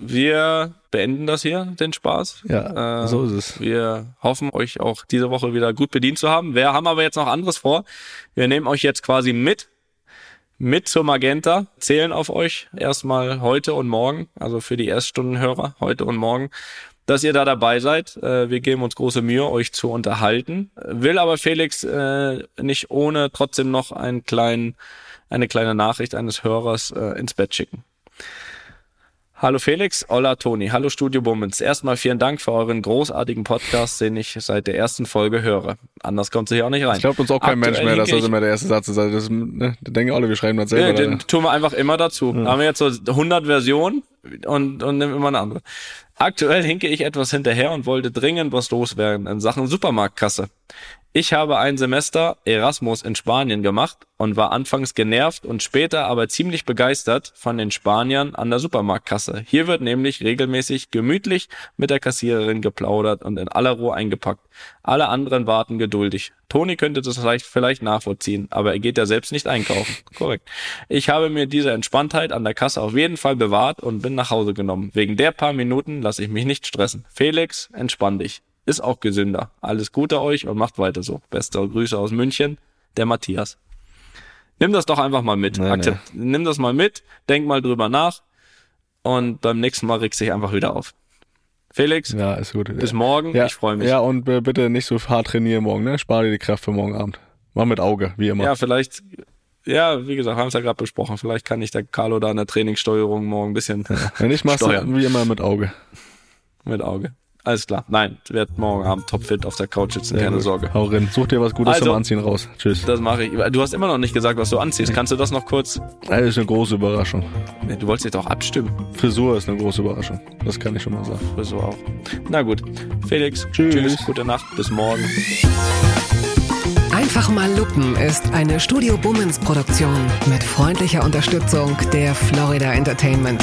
wir beenden das hier, den Spaß. Ja, Äh, so ist es. Wir hoffen, euch auch diese Woche wieder gut bedient zu haben. Wir haben aber jetzt noch anderes vor. Wir nehmen euch jetzt quasi mit, mit zur Magenta, zählen auf euch erstmal heute und morgen, also für die Erststundenhörer heute und morgen, dass ihr da dabei seid. Äh, Wir geben uns große Mühe, euch zu unterhalten. Will aber Felix äh, nicht ohne trotzdem noch einen kleinen, eine kleine Nachricht eines Hörers äh, ins Bett schicken. Hallo Felix, hola Toni, hallo Studio Bummens. Erstmal vielen Dank für euren großartigen Podcast, den ich seit der ersten Folge höre. Anders kommt es hier auch nicht rein. Ich glaube uns auch kein Mensch mehr, dass das immer der erste Satz ist. Also das, ne, denken alle, wir schreiben das Ja, selber. den tun wir einfach immer dazu. Da haben wir jetzt so 100 Versionen und, und nehmen immer eine andere. Aktuell hinke ich etwas hinterher und wollte dringend was loswerden in Sachen Supermarktkasse. Ich habe ein Semester Erasmus in Spanien gemacht und war anfangs genervt und später aber ziemlich begeistert von den Spaniern an der Supermarktkasse. Hier wird nämlich regelmäßig gemütlich mit der Kassiererin geplaudert und in aller Ruhe eingepackt. Alle anderen warten geduldig. Toni könnte das vielleicht, vielleicht nachvollziehen, aber er geht ja selbst nicht einkaufen. Korrekt. Ich habe mir diese Entspanntheit an der Kasse auf jeden Fall bewahrt und bin nach Hause genommen. Wegen der paar Minuten lasse ich mich nicht stressen. Felix, entspann dich. Ist auch gesünder. Alles Gute euch und macht weiter so. Beste Grüße aus München, der Matthias. Nimm das doch einfach mal mit. Nee, Akzept, Nimm das mal mit, denk mal drüber nach und beim nächsten Mal regst dich einfach wieder auf. Felix, ja, ist gut. bis morgen. Ja, Ich freue mich. Ja, und bitte nicht so hart trainieren morgen, ne? Spar dir die Kraft für morgen Abend. Mach mit Auge, wie immer. Ja, vielleicht, ja, wie gesagt, haben es ja gerade besprochen. Vielleicht kann ich der Carlo da in der Trainingssteuerung morgen ein bisschen Wenn steuern. du wie immer mit Auge. mit Auge. Alles klar. Nein, werd morgen Abend topfit auf der Couch sitzen, Sehr keine gut. Sorge. Hau rein. Such dir was Gutes Also- zum Anziehen raus. Tschüss. Das mache ich. Du hast immer noch nicht gesagt, was du anziehst. Kannst du das noch kurz? Das ist eine große Überraschung. Du wolltest dich doch abstimmen. Frisur ist eine große Überraschung. Das kann ich schon mal sagen. So auch. Na gut. Felix, Tschüss. Gute Nacht. Bis morgen. Einfach mal lupen ist eine Studio Bummens Produktion mit freundlicher Unterstützung der Florida Entertainment.